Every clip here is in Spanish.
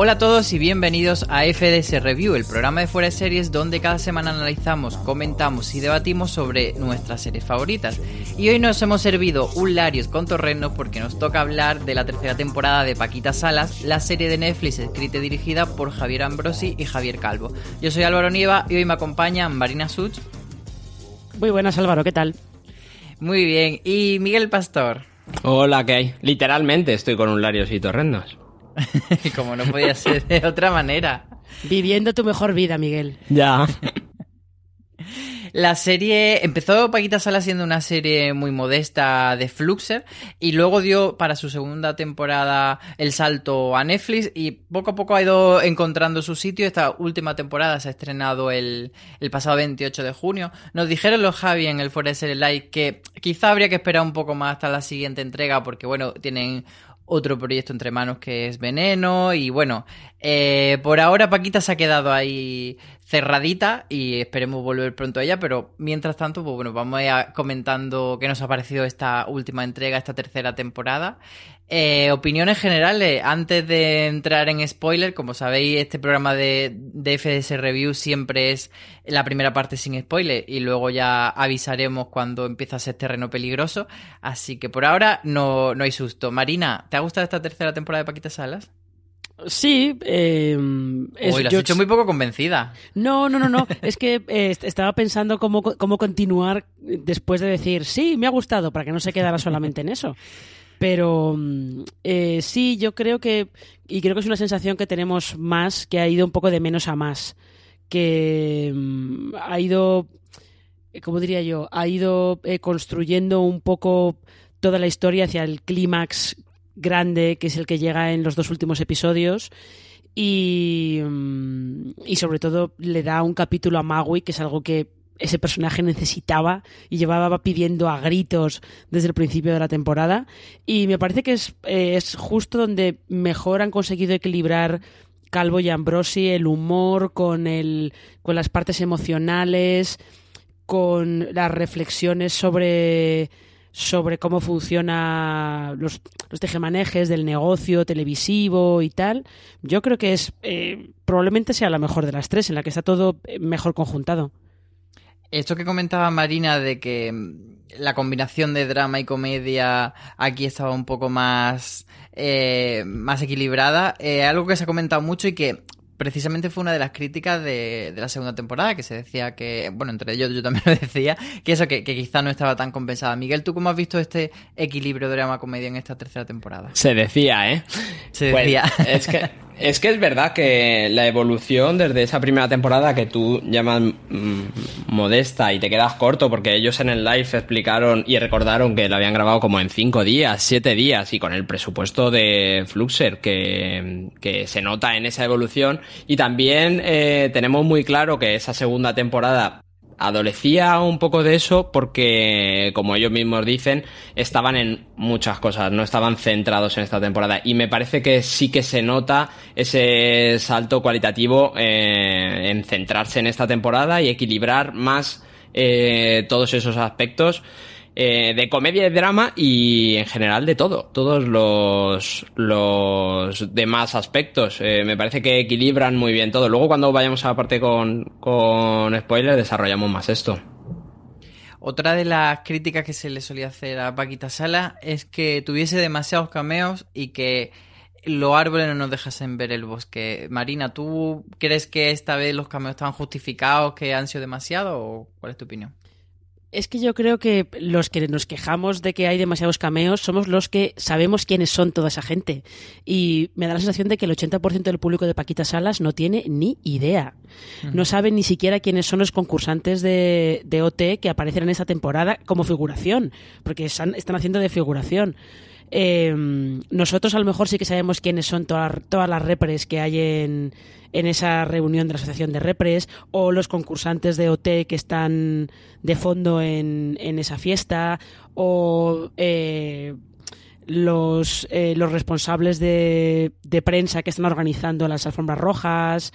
Hola a todos y bienvenidos a FDS Review, el programa de fuera de series donde cada semana analizamos, comentamos y debatimos sobre nuestras series favoritas. Y hoy nos hemos servido un Larios con Torreno porque nos toca hablar de la tercera temporada de Paquita Salas, la serie de Netflix escrita y dirigida por Javier Ambrosi y Javier Calvo. Yo soy Álvaro Nieva y hoy me acompaña Marina Such. Muy buenas Álvaro, ¿qué tal? Muy bien, y Miguel Pastor. Hola, ¿qué hay? Literalmente estoy con un Larios y Torrendos. Como no podía ser de otra manera. Viviendo tu mejor vida, Miguel. Ya. La serie empezó Paquita Sala siendo una serie muy modesta de Fluxer y luego dio para su segunda temporada el salto a Netflix y poco a poco ha ido encontrando su sitio. Esta última temporada se ha estrenado el, el pasado 28 de junio. Nos dijeron los Javi en el Forest Live que quizá habría que esperar un poco más hasta la siguiente entrega porque bueno, tienen otro proyecto entre manos que es Veneno y bueno, eh, por ahora Paquita se ha quedado ahí cerradita y esperemos volver pronto a ella, pero mientras tanto, pues bueno, vamos a ir comentando qué nos ha parecido esta última entrega, esta tercera temporada. Eh, opiniones generales, antes de entrar en spoiler, como sabéis, este programa de, de, FDS Review siempre es la primera parte sin spoiler y luego ya avisaremos cuando empieza a ser terreno peligroso. Así que por ahora no, no hay susto. Marina, ¿te ha gustado esta tercera temporada de Paquita Salas? Sí, eh, es, Uy, lo has yo... hecho muy poco convencida. No, no, no, no. es que eh, estaba pensando cómo, cómo continuar después de decir, sí, me ha gustado, para que no se quedara solamente en eso. Pero eh, sí, yo creo que, y creo que es una sensación que tenemos más, que ha ido un poco de menos a más. Que um, ha ido, ¿cómo diría yo? Ha ido eh, construyendo un poco toda la historia hacia el clímax grande, que es el que llega en los dos últimos episodios. Y, y sobre todo le da un capítulo a Magui, que es algo que ese personaje necesitaba y llevaba pidiendo a gritos desde el principio de la temporada. Y me parece que es, eh, es justo donde mejor han conseguido equilibrar Calvo y Ambrosi el humor con, el, con las partes emocionales, con las reflexiones sobre sobre cómo funciona los, los tejemanejes del negocio televisivo y tal, yo creo que es eh, probablemente sea la mejor de las tres, en la que está todo eh, mejor conjuntado. Esto que comentaba Marina de que mm, la combinación de drama y comedia aquí estaba un poco más, eh, más equilibrada, algo que se ha comentado mucho y que precisamente fue una de las críticas de, de, la segunda temporada, que se decía que, bueno, entre ellos yo también lo decía, que eso, que, que quizá no estaba tan compensada. Miguel, ¿tú cómo has visto este equilibrio drama-comedia en esta tercera temporada? Se decía, ¿eh? Se decía. Pues, es que es que es verdad que la evolución desde esa primera temporada que tú llamas mmm, modesta y te quedas corto porque ellos en el live explicaron y recordaron que lo habían grabado como en cinco días, siete días y con el presupuesto de Fluxer que, que se nota en esa evolución. Y también eh, tenemos muy claro que esa segunda temporada adolecía un poco de eso porque, como ellos mismos dicen, estaban en muchas cosas, no estaban centrados en esta temporada. Y me parece que sí que se nota ese salto cualitativo eh, en centrarse en esta temporada y equilibrar más eh, todos esos aspectos eh, de comedia y drama y en general de todo, todos los, los demás aspectos. Eh, me parece que equilibran muy bien todo. Luego cuando vayamos a la parte con, con spoilers desarrollamos más esto. Otra de las críticas que se le solía hacer a Paquita Sala es que tuviese demasiados cameos y que los árboles no nos dejasen ver el bosque. Marina, ¿tú crees que esta vez los cameos estaban justificados, que han sido demasiado o cuál es tu opinión? Es que yo creo que los que nos quejamos de que hay demasiados cameos somos los que sabemos quiénes son toda esa gente. Y me da la sensación de que el 80% del público de Paquita Salas no tiene ni idea. No saben ni siquiera quiénes son los concursantes de, de OT que aparecen en esta temporada como figuración, porque están, están haciendo de figuración. Eh, nosotros a lo mejor sí que sabemos quiénes son todas, todas las repres que hay en, en esa reunión de la Asociación de Repres o los concursantes de OT que están de fondo en, en esa fiesta o eh, los, eh, los responsables de, de prensa que están organizando las alfombras rojas.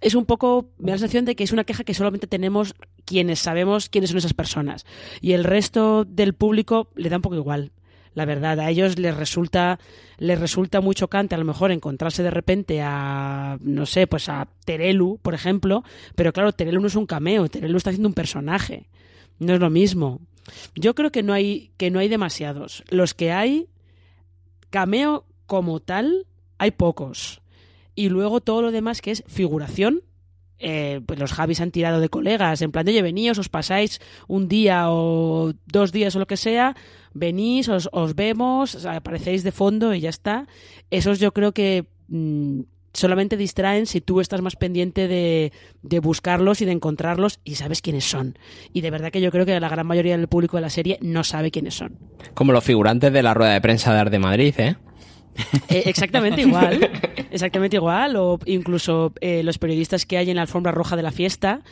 Es un poco, me da la sensación de que es una queja que solamente tenemos quienes sabemos quiénes son esas personas. Y el resto del público le da un poco igual la verdad. A ellos les resulta, les resulta muy chocante a lo mejor encontrarse de repente a, no sé, pues a Terelu, por ejemplo, pero claro, Terelu no es un cameo, Terelu está haciendo un personaje. No es lo mismo. Yo creo que no hay, que no hay demasiados. Los que hay, cameo como tal, hay pocos. Y luego todo lo demás que es figuración, eh, pues los Javis han tirado de colegas, en plan de, oye, veníos, os pasáis un día o dos días o lo que sea, venís, os, os vemos, aparecéis de fondo y ya está. Esos yo creo que mm, solamente distraen si tú estás más pendiente de, de, buscarlos y de encontrarlos y sabes quiénes son. Y de verdad que yo creo que la gran mayoría del público de la serie no sabe quiénes son. Como los figurantes de la rueda de prensa de Arte Madrid, ¿eh? Eh, exactamente igual, exactamente igual, o incluso eh, los periodistas que hay en la alfombra roja de la fiesta,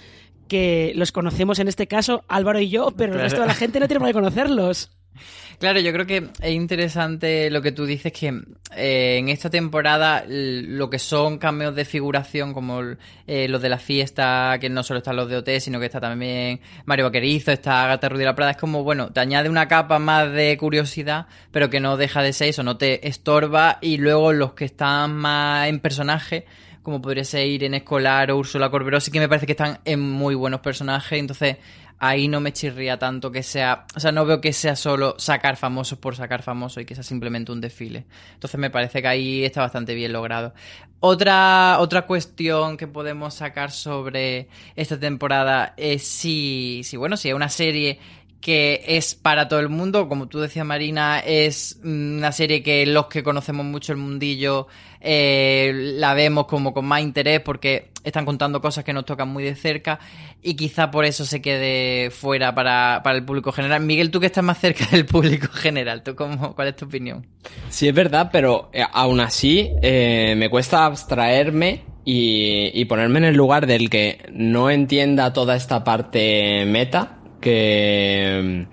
que los conocemos en este caso, Álvaro y yo, pero el resto de la gente no tiene por qué conocerlos. Claro, yo creo que es interesante lo que tú dices, que eh, en esta temporada lo que son cambios de figuración, como eh, los de la fiesta, que no solo están los de OT, sino que está también Mario Vaquerizo, está Agatha Rudy La Prada, es como, bueno, te añade una capa más de curiosidad, pero que no deja de ser eso, no te estorba, y luego los que están más en personaje, como podría ser Irene Escolar o Úrsula Corberó, sí que me parece que están en muy buenos personajes, entonces ahí no me chirría tanto que sea, o sea, no veo que sea solo sacar famosos por sacar famosos y que sea simplemente un desfile. Entonces me parece que ahí está bastante bien logrado. Otra, otra cuestión que podemos sacar sobre esta temporada es si, si bueno, si es una serie que es para todo el mundo, como tú decías Marina, es una serie que los que conocemos mucho el mundillo eh, la vemos como con más interés porque están contando cosas que nos tocan muy de cerca y quizá por eso se quede fuera para, el público general. Miguel, tú que estás más cerca del público general, ¿tú cómo, ¿cuál es tu opinión? Sí, es verdad, pero eh, aún así eh, me cuesta abstraerme y ponerme en el lugar del que no entienda toda esta parte meta que,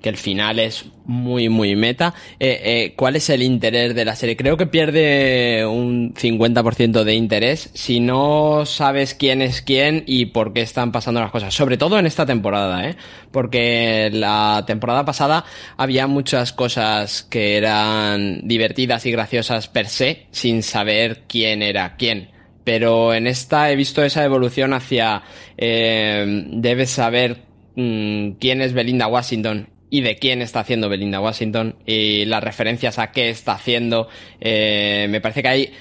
que el final es muy, muy meta. Eh, eh, ¿Cuál es el interés de la serie? Creo que pierde un 50% de interés si no sabes quién es quién y por qué están pasando las cosas. Sobre todo en esta temporada, ¿eh? Porque la temporada pasada había muchas cosas que eran divertidas y graciosas per se, sin saber quién era quién pero en esta he visto esa evolución hacia eh, debes saber Mm, quién es Belinda Washington y de quién está haciendo Belinda Washington y las referencias a qué está haciendo. Eh, me parece que hay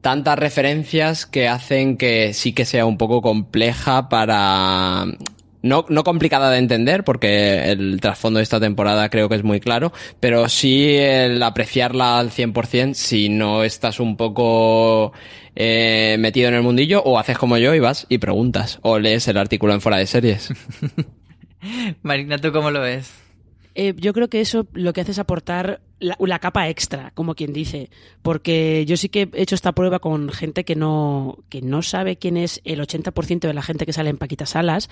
tantas referencias que hacen que sí que sea un poco compleja para no, no complicada de entender, porque el trasfondo de esta temporada creo que es muy claro, pero sí el apreciarla al 100% si no estás un poco eh, metido en el mundillo, o haces como yo y vas y preguntas, o lees el artículo en fuera de series. Marina, ¿tú cómo lo ves? Eh, yo creo que eso lo que hace es aportar la, capa extra, como quien dice, porque yo sí que he hecho esta prueba con gente que no, que no sabe quién es el 80% de la gente que sale en Paquitas Salas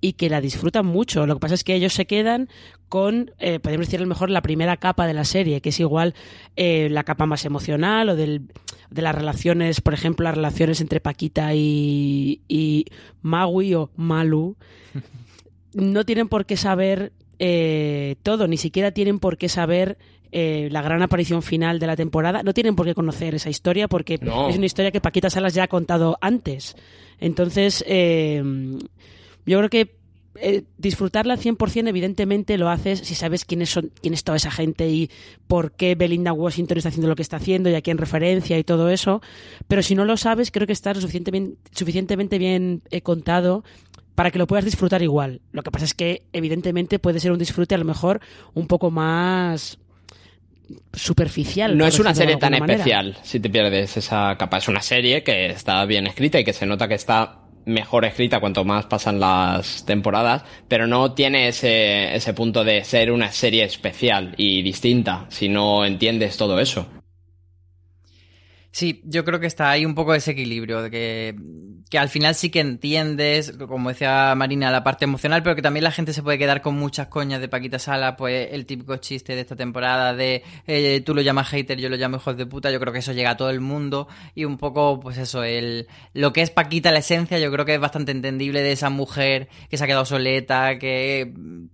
y que la disfrutan mucho. Lo que pasa es que ellos se quedan con, eh, podemos decir a lo mejor, la primera capa de la serie, que es igual eh, la capa más emocional o del, de las relaciones, por ejemplo, las relaciones entre Paquita y, y Maui o Malu. no tienen por qué saber eh, todo, ni siquiera tienen por qué saber eh, la gran aparición final de la temporada. No tienen por qué conocer esa historia porque es una historia que Paquita Salas ya ha contado antes. Entonces, eh, yo creo que disfrutarla al 100% evidentemente lo haces si sabes quiénes son quién es toda esa gente y por qué Belinda Washington está haciendo lo que está haciendo y a quién referencia y todo eso. Pero si no lo sabes, creo que está suficientemente, suficientemente bien contado para que lo puedas disfrutar igual. Lo que pasa es que, evidentemente, puede ser un disfrute a lo mejor un poco más superficial. No es una serie tan especial si te pierdes esa capa. Es una serie que está bien escrita y que se nota que está mejor escrita cuanto más pasan las temporadas, pero no tiene ese, ese punto de ser una serie especial y distinta si no entiendes todo eso. Sí, yo creo que está ahí un poco ese equilibrio, de que que al final sí que entiendes, como decía Marina, la parte emocional, pero que también la gente se puede quedar con muchas coñas de Paquita Sala, pues el típico chiste de esta temporada de eh, tú lo llamas hater, yo lo llamo hijos de puta, yo creo que eso llega a todo el mundo y un poco, pues eso, el lo que es Paquita, la esencia, yo creo que es bastante entendible de esa mujer que se ha quedado soleta, que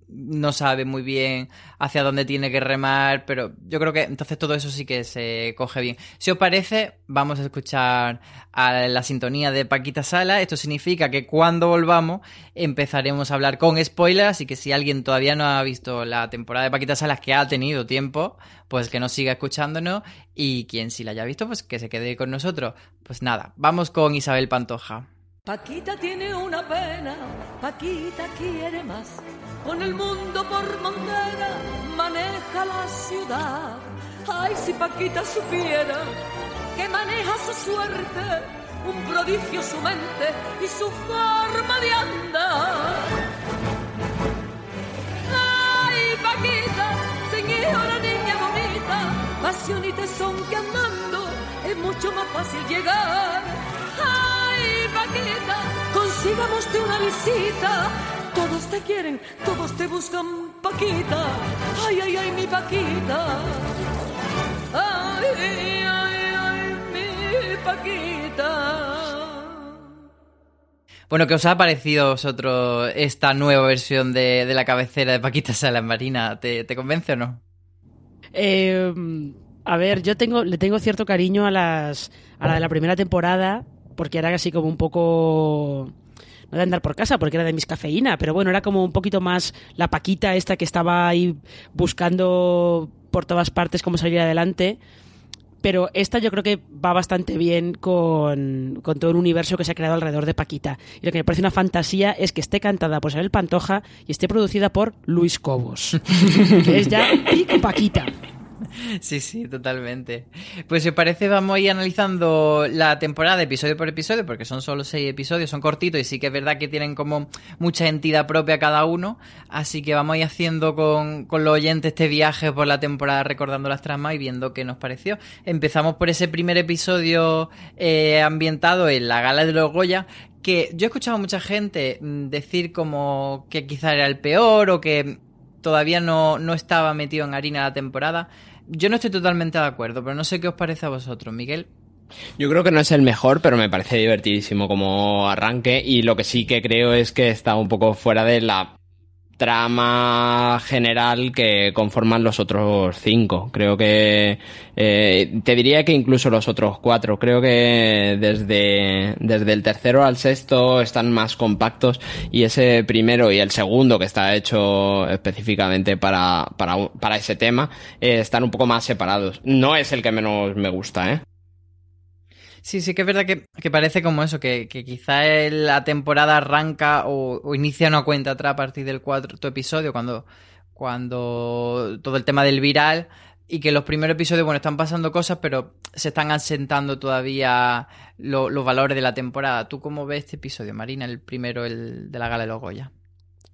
no sabe muy bien hacia dónde tiene que remar, pero yo creo que entonces todo eso sí que se coge bien. Si os parece, vamos a escuchar a la sintonía de Paquita Sala. Esto significa que cuando volvamos empezaremos a hablar con spoilers, y que si alguien todavía no ha visto la temporada de Paquita Salas que ha tenido tiempo, pues que nos siga escuchándonos y quien sí la haya visto, pues que se quede con nosotros. Pues nada, vamos con Isabel Pantoja. Paquita tiene una pena, Paquita quiere más. Con el mundo por maneja la ciudad. Ay, si Paquita supiera que maneja su suerte, un prodigio su mente y su forma de andar. Ay, Paquita, señora niña bonita, pasión y tesón que andando es mucho más fácil llegar. Ay, Paquita, consigámoste una visita. Todos te quieren, todos te buscan, Paquita. Ay, ay, ay, mi Paquita. Ay, ay, Paquita. Bueno, ¿qué os ha parecido vosotros esta nueva versión de, de la cabecera de Paquita Sala Marina? ¿Te, te convence o no? Eh, a ver, yo tengo, le tengo cierto cariño a las a la de la primera temporada, porque era así como un poco no de andar por casa porque era de mis cafeína, pero bueno, era como un poquito más la paquita esta que estaba ahí buscando por todas partes cómo salir adelante. Pero esta yo creo que va bastante bien con, con todo el universo que se ha creado alrededor de Paquita. Y lo que me parece una fantasía es que esté cantada por Isabel Pantoja y esté producida por Luis Cobos. que es ya pico Paquita. Sí, sí, totalmente. Pues si os parece, vamos a ir analizando la temporada episodio por episodio, porque son solo seis episodios, son cortitos y sí que es verdad que tienen como mucha entidad propia cada uno. Así que vamos a ir haciendo con, con los oyentes este viaje por la temporada recordando las tramas y viendo qué nos pareció. Empezamos por ese primer episodio eh, ambientado en la gala de los Goya, que yo he escuchado a mucha gente mm, decir como que quizá era el peor o que todavía no, no estaba metido en harina la temporada. Yo no estoy totalmente de acuerdo, pero no sé qué os parece a vosotros, Miguel. Yo creo que no es el mejor, pero me parece divertidísimo como arranque y lo que sí que creo es que está un poco fuera de la trama general que conforman los otros cinco. Creo que eh, te diría que incluso los otros cuatro. Creo que desde, desde el tercero al sexto están más compactos y ese primero y el segundo que está hecho específicamente para, para, para ese tema eh, están un poco más separados. No es el que menos me gusta, ¿eh? Sí, sí que es verdad que, que parece como eso, que, que quizá la temporada arranca o, o, inicia una cuenta atrás a partir del cuarto episodio, cuando, cuando todo el tema del viral, y que los primeros episodios, bueno, están pasando cosas, pero se están asentando todavía lo, los valores de la temporada. ¿Tú cómo ves este episodio, Marina, el primero, el de la Gala de los Goya?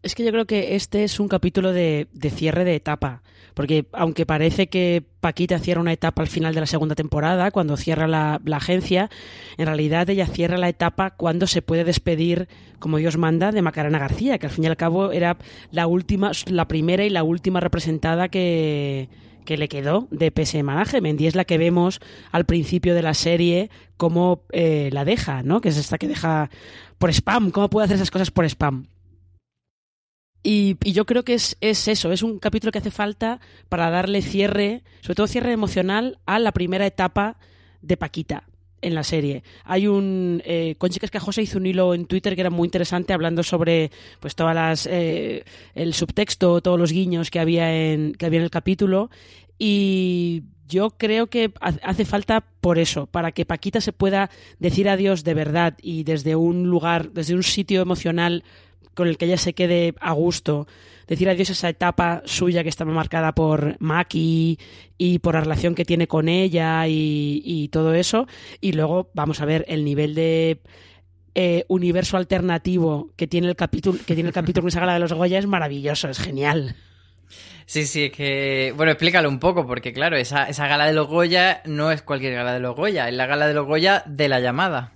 Es que yo creo que este es un capítulo de, de, cierre de etapa, porque aunque parece que Paquita cierra una etapa al final de la segunda temporada, cuando cierra la, la, agencia, en realidad ella cierra la etapa cuando se puede despedir, como Dios manda, de Macarena García, que al fin y al cabo era la última, la primera y la última representada que, que le quedó de PSM Management y es la que vemos al principio de la serie cómo eh, la deja, ¿no? Que es esta que deja por spam, cómo puede hacer esas cosas por spam. Y, y, yo creo que es, es, eso, es un capítulo que hace falta para darle cierre, sobre todo cierre emocional, a la primera etapa de Paquita en la serie. Hay un eh, Conchi Cascajosa hizo un hilo en Twitter que era muy interesante hablando sobre pues todas las eh, el subtexto, todos los guiños que había en que había en el capítulo y yo creo que hace falta por eso, para que Paquita se pueda decir adiós de verdad y desde un lugar, desde un sitio emocional con el que ella se quede a gusto, decir adiós a esa etapa suya que estaba marcada por Maki y por la relación que tiene con ella y, todo eso. Y luego vamos a ver el nivel de eh, universo alternativo que tiene el capítulo, que tiene el capítulo esa gala de los Goya es maravilloso, es genial. Sí, sí, es que. Bueno, explícalo un poco, porque claro, esa, esa gala de los Goya no es cualquier gala de los Goya, es la gala de los Goya de la llamada.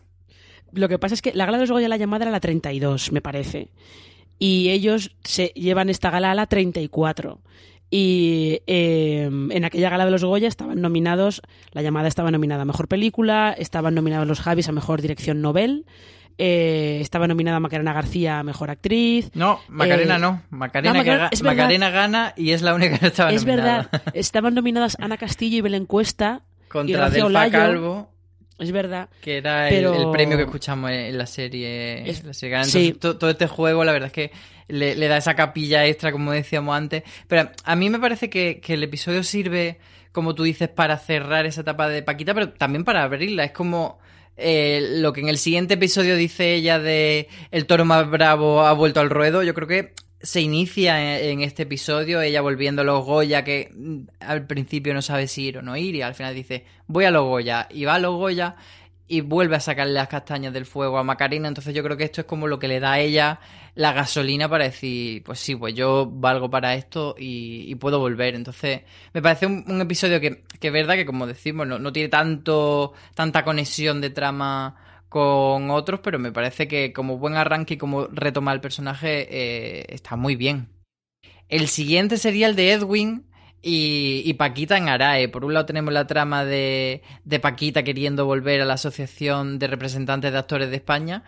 Lo que pasa es que la gala de los Goya la llamada era la 32, me parece. Y ellos se llevan esta gala a la 34. Y eh, en aquella gala de los Goya estaban nominados, la llamada estaba nominada a Mejor Película, estaban nominados los Javis a Mejor Dirección Novel, eh, estaba nominada Macarena García a Mejor Actriz. No, Macarena Eh, no. Macarena, no, que Macarena- es gana y es la única que estaba es nominada. verdad, estaban nominadas Ana Castillo y Belén Cuesta. y Contra Delfa Olayo. Calvo, Es verdad. que era el- Pero- el, premio que escuchamos en la serie. Es- la serie Entonces, sí. to- todo este juego, la verdad es que le, le da esa capilla extra, como decíamos antes. Pero a mí me parece que, que el episodio sirve, como tú dices, para cerrar esa etapa de Paquita, pero también para abrirla. Es como. eh, lo que en el siguiente episodio dice ella de el toro más bravo ha vuelto al ruedo, yo creo que se inicia en, este episodio ella volviendo a los Goya que mm, al principio no sabe si ir o no ir y al final dice voy a los Goya y va a los Goya y vuelve a sacarle las castañas del fuego a Macarena. Entonces yo creo que esto es como lo que le da a ella la gasolina para decir pues sí pues yo valgo para esto y, y puedo volver entonces me parece un, un episodio que, que es verdad que como decimos no, no tiene tanto tanta conexión de trama con otros, pero me parece que como buen arranque y como retoma el personaje eh, está muy bien. El siguiente sería el de Edwin y, y Paquita en Arae. Por un lado tenemos la trama de, de Paquita queriendo volver a la Asociación de Representantes de Actores de España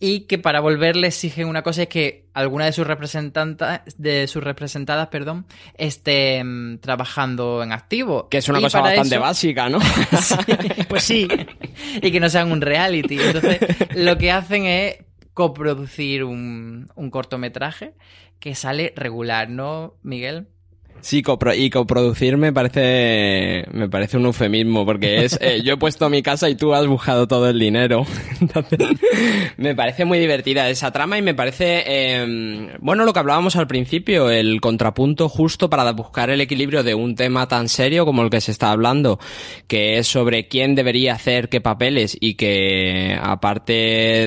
y que para volver le exigen una cosa es que alguna de sus representantas de sus representadas, perdón, esté mm, trabajando en activo. Que es una Y cosa bastante eso- básica, ¿no? Pues sí. y que no sean un reality. Entonces, lo que hacen es coproducir un, un cortometraje que sale regular, ¿no, Miguel? Sí, copro- y coproducir me parece, me parece un eufemismo, porque es, eh, yo he puesto mi casa y tú has buscado todo el dinero. Me parece muy divertida esa trama y me parece, eh, bueno, lo que hablábamos al principio, el contrapunto justo para buscar el equilibrio de un tema tan serio como el que se está hablando, que es sobre quién debería hacer qué papeles y que, aparte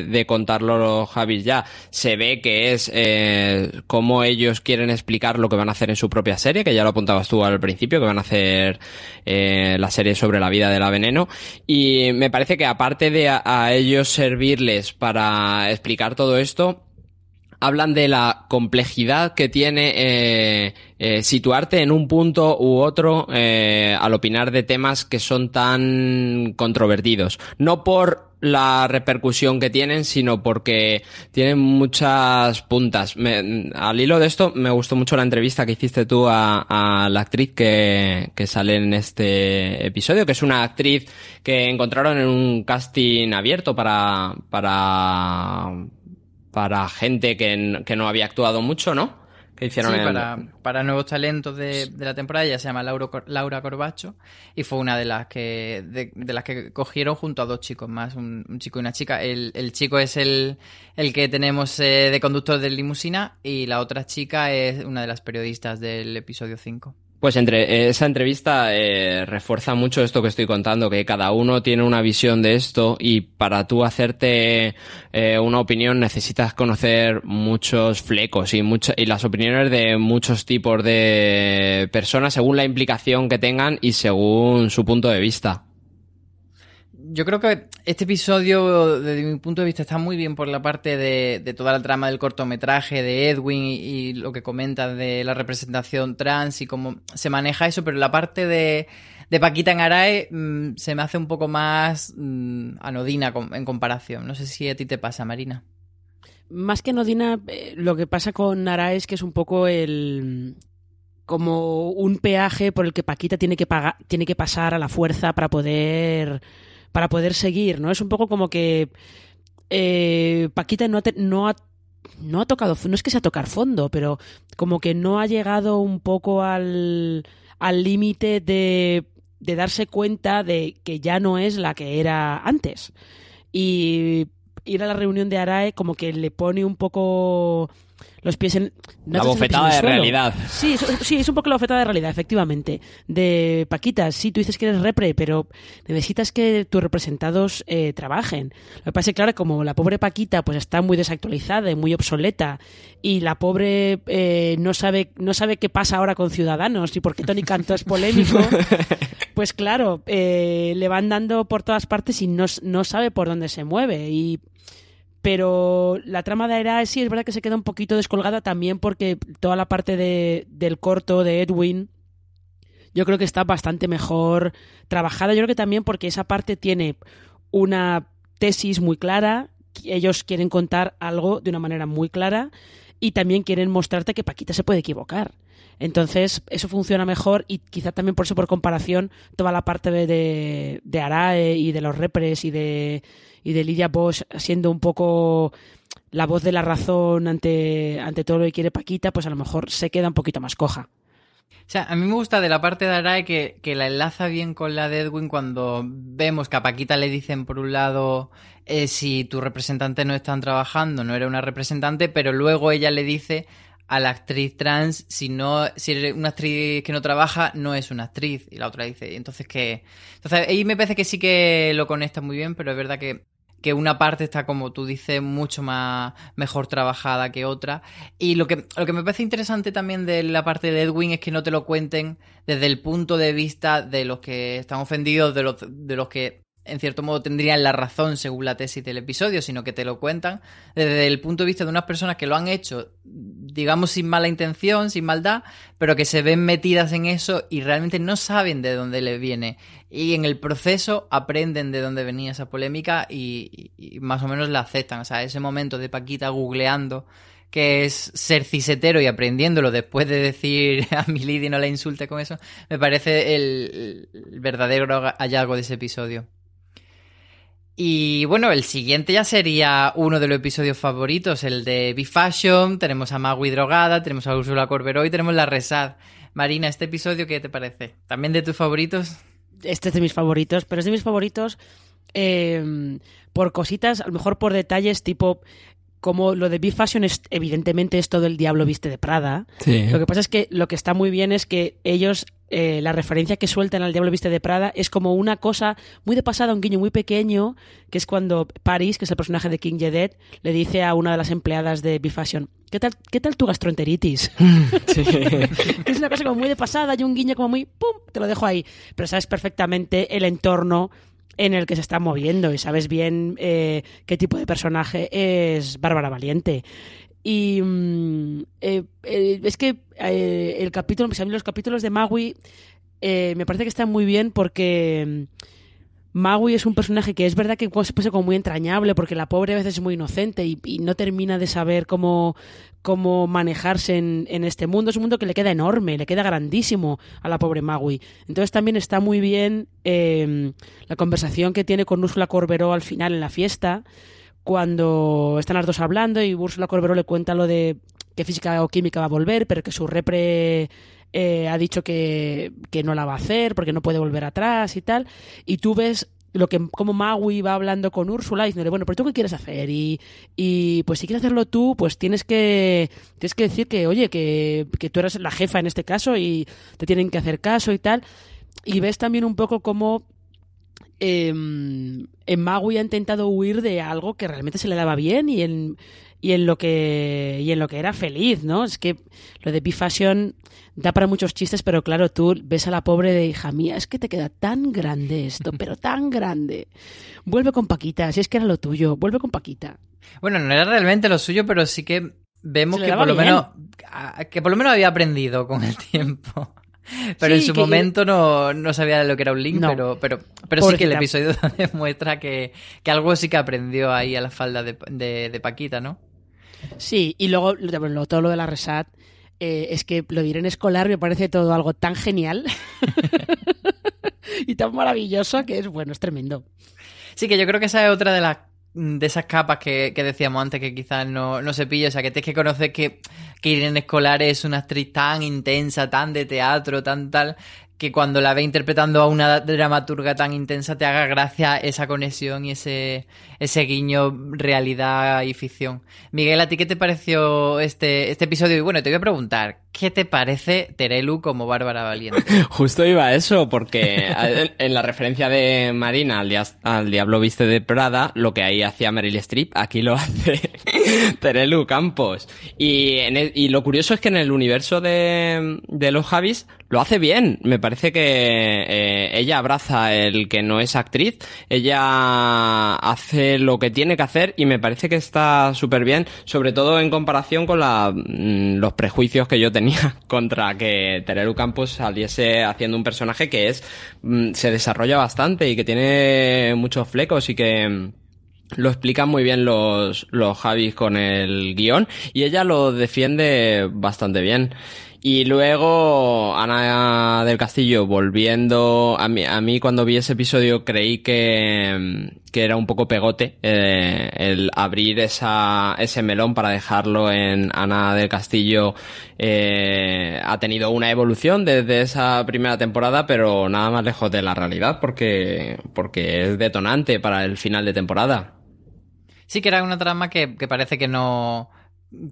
de contarlo Javis ya, se ve que es eh, cómo ellos quieren explicar lo que van a hacer en su propia serie, que ya lo apuntabas tú al principio, que van a hacer eh, la serie sobre la vida de la veneno. Y me parece que aparte de a, a ellos servirles para explicar todo esto, hablan de la complejidad que tiene eh, eh, situarte en un punto u otro eh, al opinar de temas que son tan controvertidos. No por la repercusión que tienen, sino porque tienen muchas puntas. Me- al hilo de esto, me gustó mucho la entrevista que hiciste tú a, a la actriz que, que sale en este episodio, que es una actriz que encontraron en un casting abierto para, para, para gente que, que no había actuado mucho, ¿no? Que hicieron Sí, en- para, para nuevos talentos de, de la temporada. Ella se llama Laura, Laura Corbacho y fue una de las que de, de las que cogieron junto a dos chicos más, un, un chico y una chica. El, el chico es el, el que tenemos eh, de conductor de limusina y la otra chica es una de las periodistas del episodio 5. Pues entre esa entrevista eh, refuerza mucho esto que estoy contando, que cada uno tiene una visión de esto y para tú hacerte eh, una opinión necesitas conocer muchos flecos y, mucha- y las opiniones de muchos tipos de personas según la implicación que tengan y según su punto de vista. Yo creo que este episodio, desde mi punto de vista, está muy bien por la parte de, toda la trama del cortometraje de Edwin y, lo que comenta de la representación trans y cómo se maneja eso, pero la parte de, de Paquita en Arae mm, se me hace un poco más mm, anodina en comparación. No sé si a ti te pasa, Marina. Más que Nodina, eh, lo que pasa con Nara es que es un poco el como un peaje por el que Paquita tiene que pagar, tiene que pasar a la fuerza para poder para poder seguir, ¿no? Es un poco como que eh, Paquita no ha, no ha no ha tocado, no es que sea tocar fondo, pero como que no ha llegado un poco al al límite de de darse cuenta de que ya no es la que era antes. Y ir a la reunión de Arae como que le pone un poco los pies en... no La bofetada de suelo. realidad. Sí, es, sí, es un poco la bofetada de realidad, efectivamente. De Paquita, sí, tú dices que eres repre, pero necesitas que tus representados eh, trabajen. Lo que pasa es que, claro, como la pobre Paquita pues está muy desactualizada y muy obsoleta, y la pobre eh, no, sabe, no sabe qué pasa ahora con Ciudadanos y por qué Tony Cantó es polémico, pues claro, eh, le van dando por todas partes y no, no sabe por dónde se mueve. Y pero la trama de Aira sí es verdad que se queda un poquito descolgada también porque toda la parte de, del corto de Edwin yo creo que está bastante mejor trabajada. Yo creo que también porque esa parte tiene una tesis muy clara, ellos quieren contar algo de una manera muy clara y también quieren mostrarte que Paquita se puede equivocar. Entonces, eso funciona mejor y quizá también por eso, por comparación, toda la parte de, de, Arae y de los repres y de, y de Lidia Bosch siendo un poco la voz de la razón ante, ante todo lo que quiere Paquita, pues a lo mejor se queda un poquito más coja. O sea, a mí me gusta de la parte de Arae que, que la enlaza bien con la de Edwin cuando vemos que a Paquita le dicen por un lado eh, si tus representantes no están trabajando, no era una representante, pero luego ella le dice a la actriz trans, si no, si eres una actriz que no trabaja, no es una actriz. Y la otra dice, entonces que. Entonces, ahí me parece que sí que lo conecta muy bien, pero es verdad que, que una parte está, como tú dices, mucho más mejor trabajada que otra. Y lo que, lo que me parece interesante también de la parte de Edwin es que no te lo cuenten desde el punto de vista de los que están ofendidos, de los, de los que en cierto modo tendrían la razón según la tesis del episodio, sino que te lo cuentan desde el punto de vista de unas personas que lo han hecho, digamos, sin mala intención, sin maldad, pero que se ven metidas en eso y realmente no saben de dónde le viene. Y en el proceso aprenden de dónde venía esa polémica y, más o menos la aceptan. O sea, ese momento de Paquita googleando que es ser cisetero y aprendiéndolo después de decir a mi Lady no la insulte con eso, me parece el verdadero hallazgo de ese episodio. Y bueno, el siguiente ya sería uno de los episodios favoritos, el de B-Fashion, tenemos a Magui drogada, tenemos a Úrsula Corberó y tenemos la Resad. Marina, ¿este episodio qué te parece? ¿También de tus favoritos? Este es de mis favoritos, pero es de mis favoritos eh, por cositas, a lo mejor por detalles tipo como lo de B-Fashion es evidentemente es todo el diablo viste de Prada. Sí. Lo que pasa es que lo que está muy bien es que ellos eh, la referencia que sueltan al diablo viste de Prada es como una cosa muy de pasada, un guiño muy pequeño, que es cuando Paris, que es el personaje de King Jedet, le dice a una de las empleadas de B-Fashion, ¿qué tal, ¿qué tal tu gastroenteritis? Sí. es una cosa como muy de pasada y un guiño como muy, ¡pum!, te lo dejo ahí. Pero sabes perfectamente el entorno en el que se está moviendo y sabes bien eh, qué tipo de personaje es Bárbara Valiente. Y mm, eh, eh, es que eh, el capítulo, pues los capítulos de Magui eh, me parece que están muy bien porque mm, Magui es un personaje que es verdad que se ser como muy entrañable porque la pobre a veces es muy inocente y, y no termina de saber cómo, cómo manejarse en, en, este mundo. Es un mundo que le queda enorme, le queda grandísimo a la pobre Magui. Entonces también está muy bien la conversación que tiene con Úrsula Corberó al final en la fiesta cuando están las dos hablando y Úrsula Corberó le cuenta lo de que física o química va a volver, pero que su repre eh, ha dicho que, que, no la va a hacer porque no puede volver atrás y tal. Y tú ves lo que como Maui va hablando con Úrsula diciéndole, bueno, pero tú qué quieres hacer y, y pues si quieres hacerlo tú, pues tienes que tienes que decir que, oye, que, que tú eres la jefa en este caso y te tienen que hacer caso y tal. Y ves también un poco cómo eh, en Magui ha intentado huir de algo que realmente se le daba bien y en, y en lo que y en lo que era feliz, ¿no? Es que lo de B-Fashion da para muchos chistes, pero claro, tú ves a la pobre de hija mía, es que te queda tan grande esto, pero tan grande. Vuelve con Paquita, si es que era lo tuyo, vuelve con Paquita. Bueno, no era realmente lo suyo, pero sí que vemos que por lo bien. menos que por lo menos había aprendido con el tiempo. Pero sí, en su momento no, no, sabía lo que era un link, no. pero, pero, pero sí que el episodio demuestra que, que, algo sí que aprendió ahí a la falda de, de, de Paquita, ¿no? Sí, y luego, luego todo lo de la Resat, eh, es que lo diré en escolar, me parece todo algo tan genial y tan maravilloso que es, bueno, es tremendo. Sí, que yo creo que esa es otra de las de esas capas que, que, decíamos antes que quizás no, no se pilla, o sea, que tienes que conocer que, que Irene Escolar es una actriz tan intensa, tan de teatro, tan tal, que cuando la ve interpretando a una dramaturga tan intensa te haga gracia esa conexión y ese, ese guiño realidad y ficción. Miguel, ¿a ti qué te pareció este, este episodio? Y bueno, te voy a preguntar, ¿qué te parece Terelu como Bárbara Valiente? Justo iba a eso, porque en la referencia de Marina al, Diablo Viste de Prada, lo que ahí hacía Meryl Streep, aquí lo hace Terelu Campos. Y, en y lo curioso es que en el universo de, de los Javis lo hace bien. Me parece que eh, ella abraza el que no es actriz, ella hace lo que tiene que hacer y me parece que está súper bien, sobre todo en comparación con la, mm, los prejuicios que yo tenía contra que Terelu Campos saliese haciendo un personaje que es mm, se desarrolla bastante y que tiene muchos flecos y que mm, lo explican muy bien los, los Javis con el guion y ella lo defiende bastante bien. Y luego Ana del Castillo volviendo a mí, a cuando vi ese episodio creí que, que era un poco pegote eh, el abrir esa, ese melón para dejarlo en Ana del Castillo eh, ha tenido una evolución desde esa primera temporada pero nada más lejos de la realidad porque, porque es detonante para el final de temporada. Sí que era una trama que, que parece que no,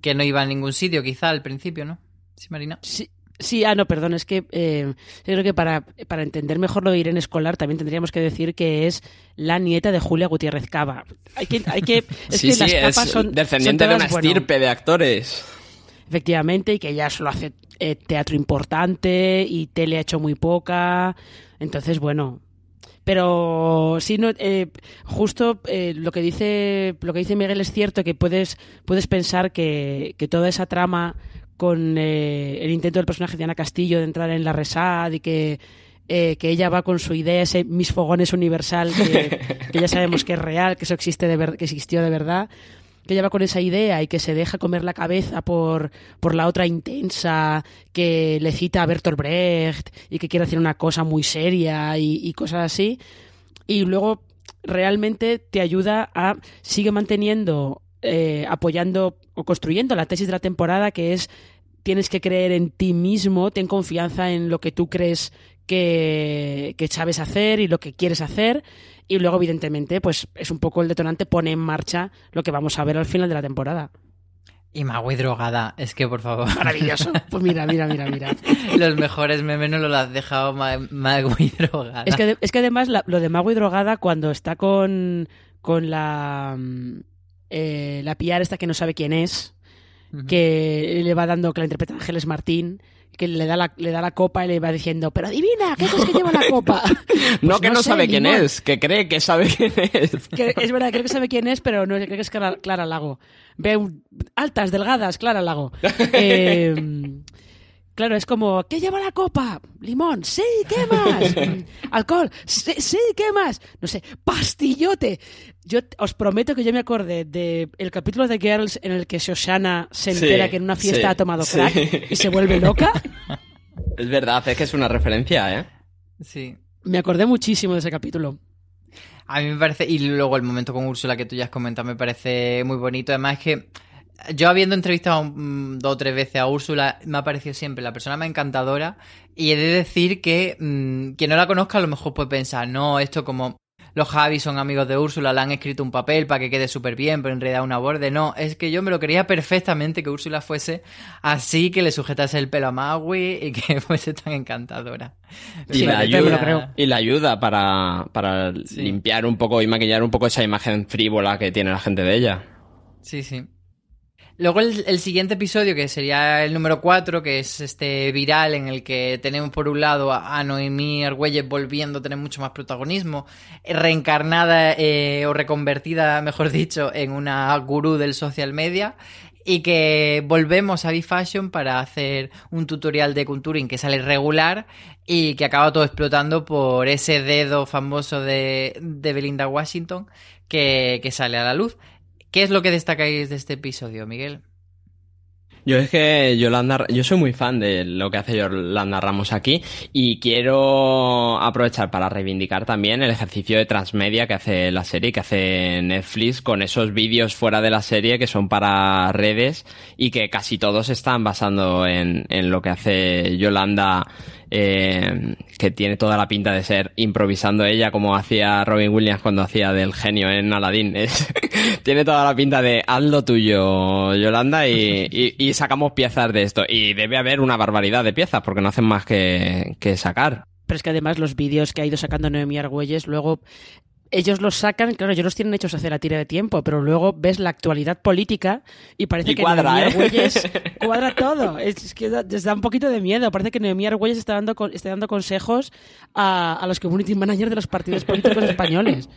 que no iba a ningún sitio quizá al principio, ¿no? Sí, Marina. Sí. Sí, ah, no, perdón, es que eh, yo creo que para, para entender mejor lo de Irene Escolar también tendríamos que decir que es la nieta de Julia Gutiérrez Cava. Hay que, hay que, es sí, que sí, las es capas son descendiente son de una bueno, estirpe de actores. Efectivamente, y que ella solo hace eh, teatro importante y tele ha hecho muy poca. Entonces, bueno. Pero sí, no, eh, justo eh, lo que dice lo que dice Miguel es cierto que puedes, puedes pensar que, que toda esa trama con eh, el intento del personaje de Ana Castillo de entrar en la resad y que, eh, que ella va con su idea, ese mis fogones universal, que, que ya sabemos que es real, que eso existe de ver, que existió de verdad, que ella va con esa idea y que se deja comer la cabeza por, por la otra intensa, que le cita a Bertolt Brecht y que quiere hacer una cosa muy seria y, y cosas así. Y luego realmente te ayuda a sigue manteniendo eh, apoyando o construyendo la tesis de la temporada que es tienes que creer en ti mismo, ten confianza en lo que tú crees que, que sabes hacer y lo que quieres hacer y luego evidentemente pues es un poco el detonante pone en marcha lo que vamos a ver al final de la temporada. Y Magui drogada, es que por favor. Maravilloso. Pues mira, mira, mira, mira. Los mejores memes no los has dejado Ma- Magui drogada. Es que, es que además la- lo de Mago y Drogada cuando está con, con la, eh, la PR esta que no sabe quién es, que le va dando, que la interpreta Ángeles Martín, que le da la, le da la copa y le va diciendo, pero adivina, ¿qué es que lleva la copa? no Pues que no, sé, sabe quién limón. es, que cree que sabe quién es. Que es verdad, creo que sabe quién es, pero no creo que es Clara, Clara Lago. Ve un- altas, delgadas, Clara Lago. Eh, claro, es como, ¿qué lleva la copa? Limón, sí, ¿qué más? Alcohol, sí, sí, ¿qué más? No sé, pastillote. Yo os prometo que yo me acordé de el capítulo de Girls en el que Shoshana se Sí, entera que en una fiesta sí, ha tomado sí. crack y se vuelve loca. Es verdad, es que es una referencia, ¿eh? Sí. Me acordé muchísimo de ese capítulo. A mí me parece, y luego el momento con Úrsula que tú ya has comentado me parece muy bonito. Además es que yo habiendo entrevistado mm, dos o tres veces a Úrsula, me ha parecido siempre la persona más encantadora. Y he de decir que mm, quien no la conozca a lo mejor puede pensar, no, esto como los Javi son amigos de Úrsula, le han escrito un papel para que quede súper bien, pero en realidad una borde. No, es que yo me lo creía perfectamente que Úrsula fuese así, que le sujetase el pelo a Maui y que fuese tan encantadora. Y, Sí, la ayuda, creo. y la ayuda para, para Sí. limpiar un poco y maquillar un poco esa imagen frívola que tiene la gente de ella. Sí, sí. Luego el, siguiente episodio, que sería el número 4, que es este viral en el que tenemos por un lado a, a Noemí Argüelles volviendo a tener mucho más protagonismo, eh, reencarnada eh, o reconvertida, mejor dicho, en una gurú del social media, y que volvemos a B-Fashion para hacer un tutorial de contouring que sale regular y que acaba todo explotando por ese dedo famoso de, de Belinda Washington que, que sale a la luz. ¿Qué es lo que destacáis de este episodio, Miguel? Yo es que Yolanda, yo soy muy fan de lo que hace Yolanda Ramos aquí y quiero aprovechar para reivindicar también el ejercicio de transmedia que hace la serie, que hace Netflix con esos vídeos fuera de la serie que son para redes y que casi todos están basando en, en lo que hace Yolanda eh, que tiene toda la pinta de ser improvisando ella como hacía Robin Williams cuando hacía del genio en Aladdin. Tiene toda la pinta de haz lo tuyo, Yolanda, y, y, y, sacamos piezas de esto. Y debe haber una barbaridad de piezas porque no hacen más que, que sacar. Pero es que además los vídeos que ha ido sacando Noemí Argüelles luego ellos los sacan, claro, ellos los tienen hechos hace la tira de tiempo, pero luego ves la actualidad política y parece Y que cuadra, Noemí ¿eh? Argüelles cuadra todo. Es, es que da, les da un poquito de miedo. Parece que Noemí Argüelles está dando, está dando consejos a, a los community managers de los partidos políticos españoles.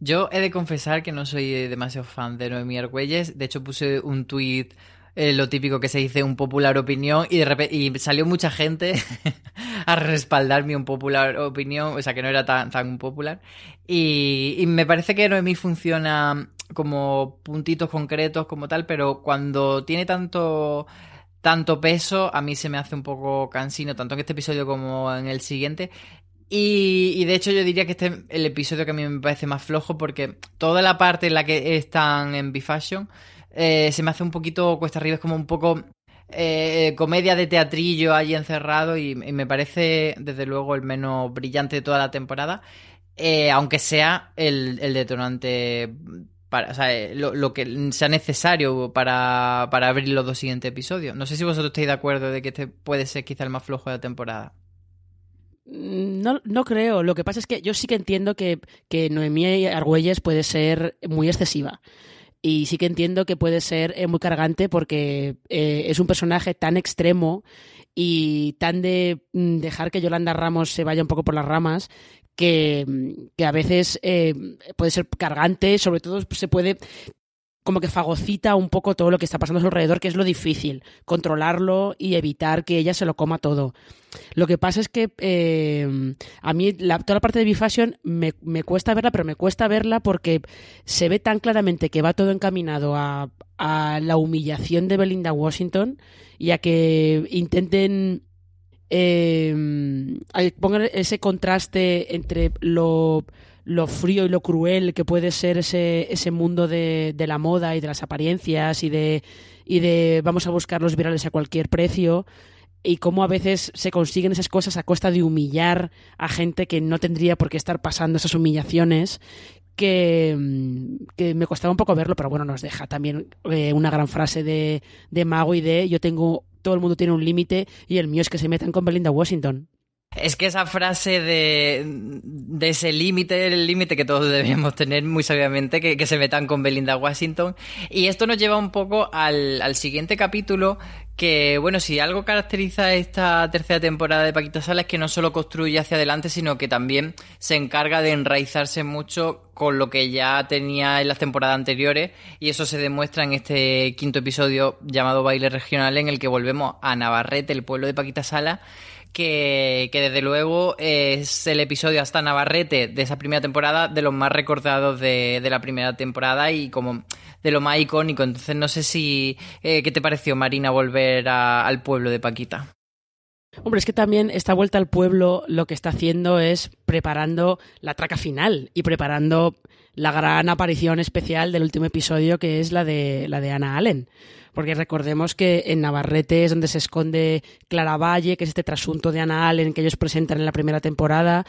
Yo he de confesar que no soy demasiado fan de Noemí Argüelles. De hecho, puse un tuit, eh, lo típico que se dice, un popular opinión, y de repente y salió mucha gente a respaldar mi un popular opinión, o sea que no era tan, tan popular. Y, y me parece que Noemí funciona como puntitos concretos, como tal, pero cuando tiene tanto tanto peso, a mí se me hace un poco cansino, tanto en este episodio como en el siguiente. Y, de hecho yo diría que este es el episodio que a mí me parece más flojo porque toda la parte en la que están en B-Fashion eh, se me hace un poquito cuesta arriba, es como un poco eh, comedia de teatrillo allí encerrado y, me parece desde luego el menos brillante de toda la temporada, eh, aunque sea el, detonante para, o sea, lo, lo que sea necesario para, para abrir los dos siguientes episodios. No sé si vosotros estáis de acuerdo de que este puede ser quizá el más flojo de la temporada. Mm, No, no creo. Lo que pasa es que yo sí que entiendo que, que Noemí Argüelles puede ser muy excesiva. Y sí que entiendo que puede ser eh, muy cargante porque eh, es un personaje tan extremo y tan de mm, dejar que Yolanda Ramos se vaya un poco por las ramas que, mm, que a veces eh, puede ser cargante, sobre todo se puede como que fagocita un poco todo lo que está pasando a su alrededor, que es lo difícil, controlarlo y evitar que ella se lo coma todo. Lo que pasa es que eh, a mí la- toda la parte de B-Fashion me, me cuesta verla, pero me cuesta verla porque se ve tan claramente que va todo encaminado a, a la humillación de Belinda Washington y a que intenten eh, pongan ese contraste entre lo, lo frío y lo cruel que puede ser ese, ese mundo de, de la moda y de las apariencias y de, y de vamos a buscar los virales a cualquier precio y cómo a veces se consiguen esas cosas a costa de humillar a gente que no tendría por qué estar pasando esas humillaciones que, mm, que me costaba un poco verlo, pero bueno, nos deja también eh, una gran frase de, de Mago y de yo tengo, todo el mundo tiene un límite y el mío es que se metan con Belinda Washington. Es que esa frase de, de ese límite, el límite que todos deberíamos tener muy sabiamente, que, se metan con Belinda Washington. Y esto nos lleva un poco al, al siguiente capítulo, que bueno, si algo caracteriza esta tercera temporada de Paquita Sala es que no solo construye hacia adelante, sino que también se encarga de enraizarse mucho con lo que ya tenía en las temporadas anteriores. Y eso se demuestra en este quinto episodio llamado Baile Regional, en el que volvemos a Navarrete, el pueblo de Paquita Sala que, que desde luego es el episodio hasta Navarrete de esa primera temporada de los más recordados de, de la primera temporada y como de lo más icónico. Entonces no sé si... eh, ¿Qué te pareció, Marina, volver al pueblo de Paquita? Hombre, es que también esta vuelta al pueblo lo que está haciendo es preparando la traca final y preparando la gran aparición especial del último episodio que es la de la de Ana Allen. Porque recordemos que en Navarrete es donde se esconde Clara Valle, que es este trasunto de Ana Allen que ellos presentan en la primera temporada.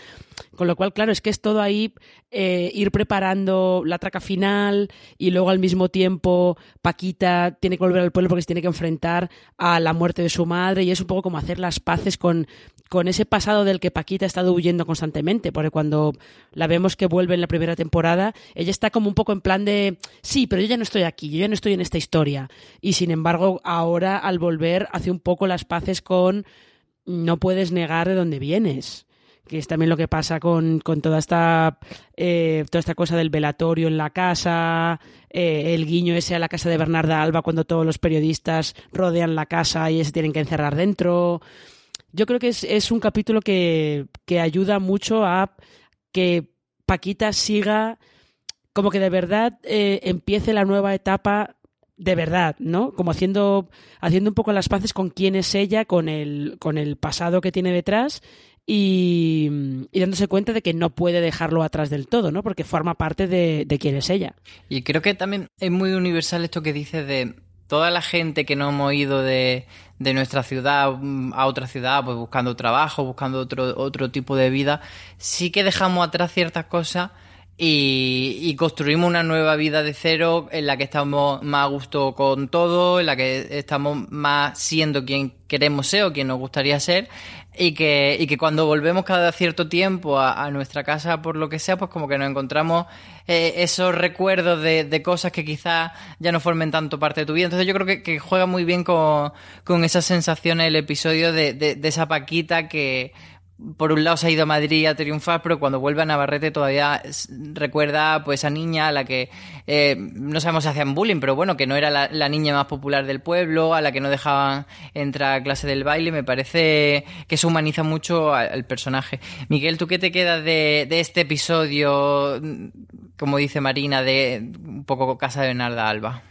Con lo cual, claro, es que es todo ahí eh, ir preparando la traca final y luego al mismo tiempo Paquita tiene que volver al pueblo porque se tiene que enfrentar a la muerte de su madre y es un poco como hacer las paces con, con ese pasado del que Paquita ha estado huyendo constantemente, porque cuando la vemos que vuelve en la primera temporada, ella está como un poco en plan de, sí, pero yo ya no estoy aquí, yo ya no estoy en esta historia. Y sin embargo, ahora al volver hace un poco las paces con, no puedes negar de dónde vienes que es también lo que pasa con, con toda esta eh, toda esta cosa del velatorio en la casa, eh, el guiño ese a la casa de Bernarda Alba cuando todos los periodistas rodean la casa y se tienen que encerrar dentro. Yo creo que es, es un capítulo que, que ayuda mucho a que Paquita siga como que de verdad eh, empiece la nueva etapa de verdad, ¿no? Como haciendo, haciendo un poco las paces con quién es ella, con el, con el pasado que tiene detrás y, y dándose cuenta de que no puede dejarlo atrás del todo, ¿no? Porque forma parte de, quién es ella. Y creo que también es muy universal esto que dices de toda la gente que no hemos ido de, de nuestra ciudad mm, a otra ciudad, pues buscando trabajo, buscando otro, otro tipo de vida, sí que dejamos atrás ciertas cosas y, y construimos una nueva vida de cero en la que estamos más a gusto con todo, en la que estamos más siendo quien queremos ser o quien nos gustaría ser y que, y que cuando volvemos cada cierto tiempo a, a nuestra casa por lo que sea, pues como que nos encontramos eh, esos recuerdos de, de cosas que quizás ya no formen tanto parte de tu vida. Entonces yo creo que, que juega muy bien con, con esas sensaciones el episodio de, de, de esa Paquita que por un lado se ha ido a Madrid a triunfar, pero cuando vuelve a Navarrete todavía recuerda pues a niña a la que eh, no sabemos si hacían bullying, pero bueno, que no era la, niña más popular del pueblo, a la que no dejaban entrar a clase del baile. Me parece que se humaniza mucho al, personaje. Miguel, ¿tú qué te quedas de, este episodio, como dice Marina, de un poco Casa de Bernarda Alba?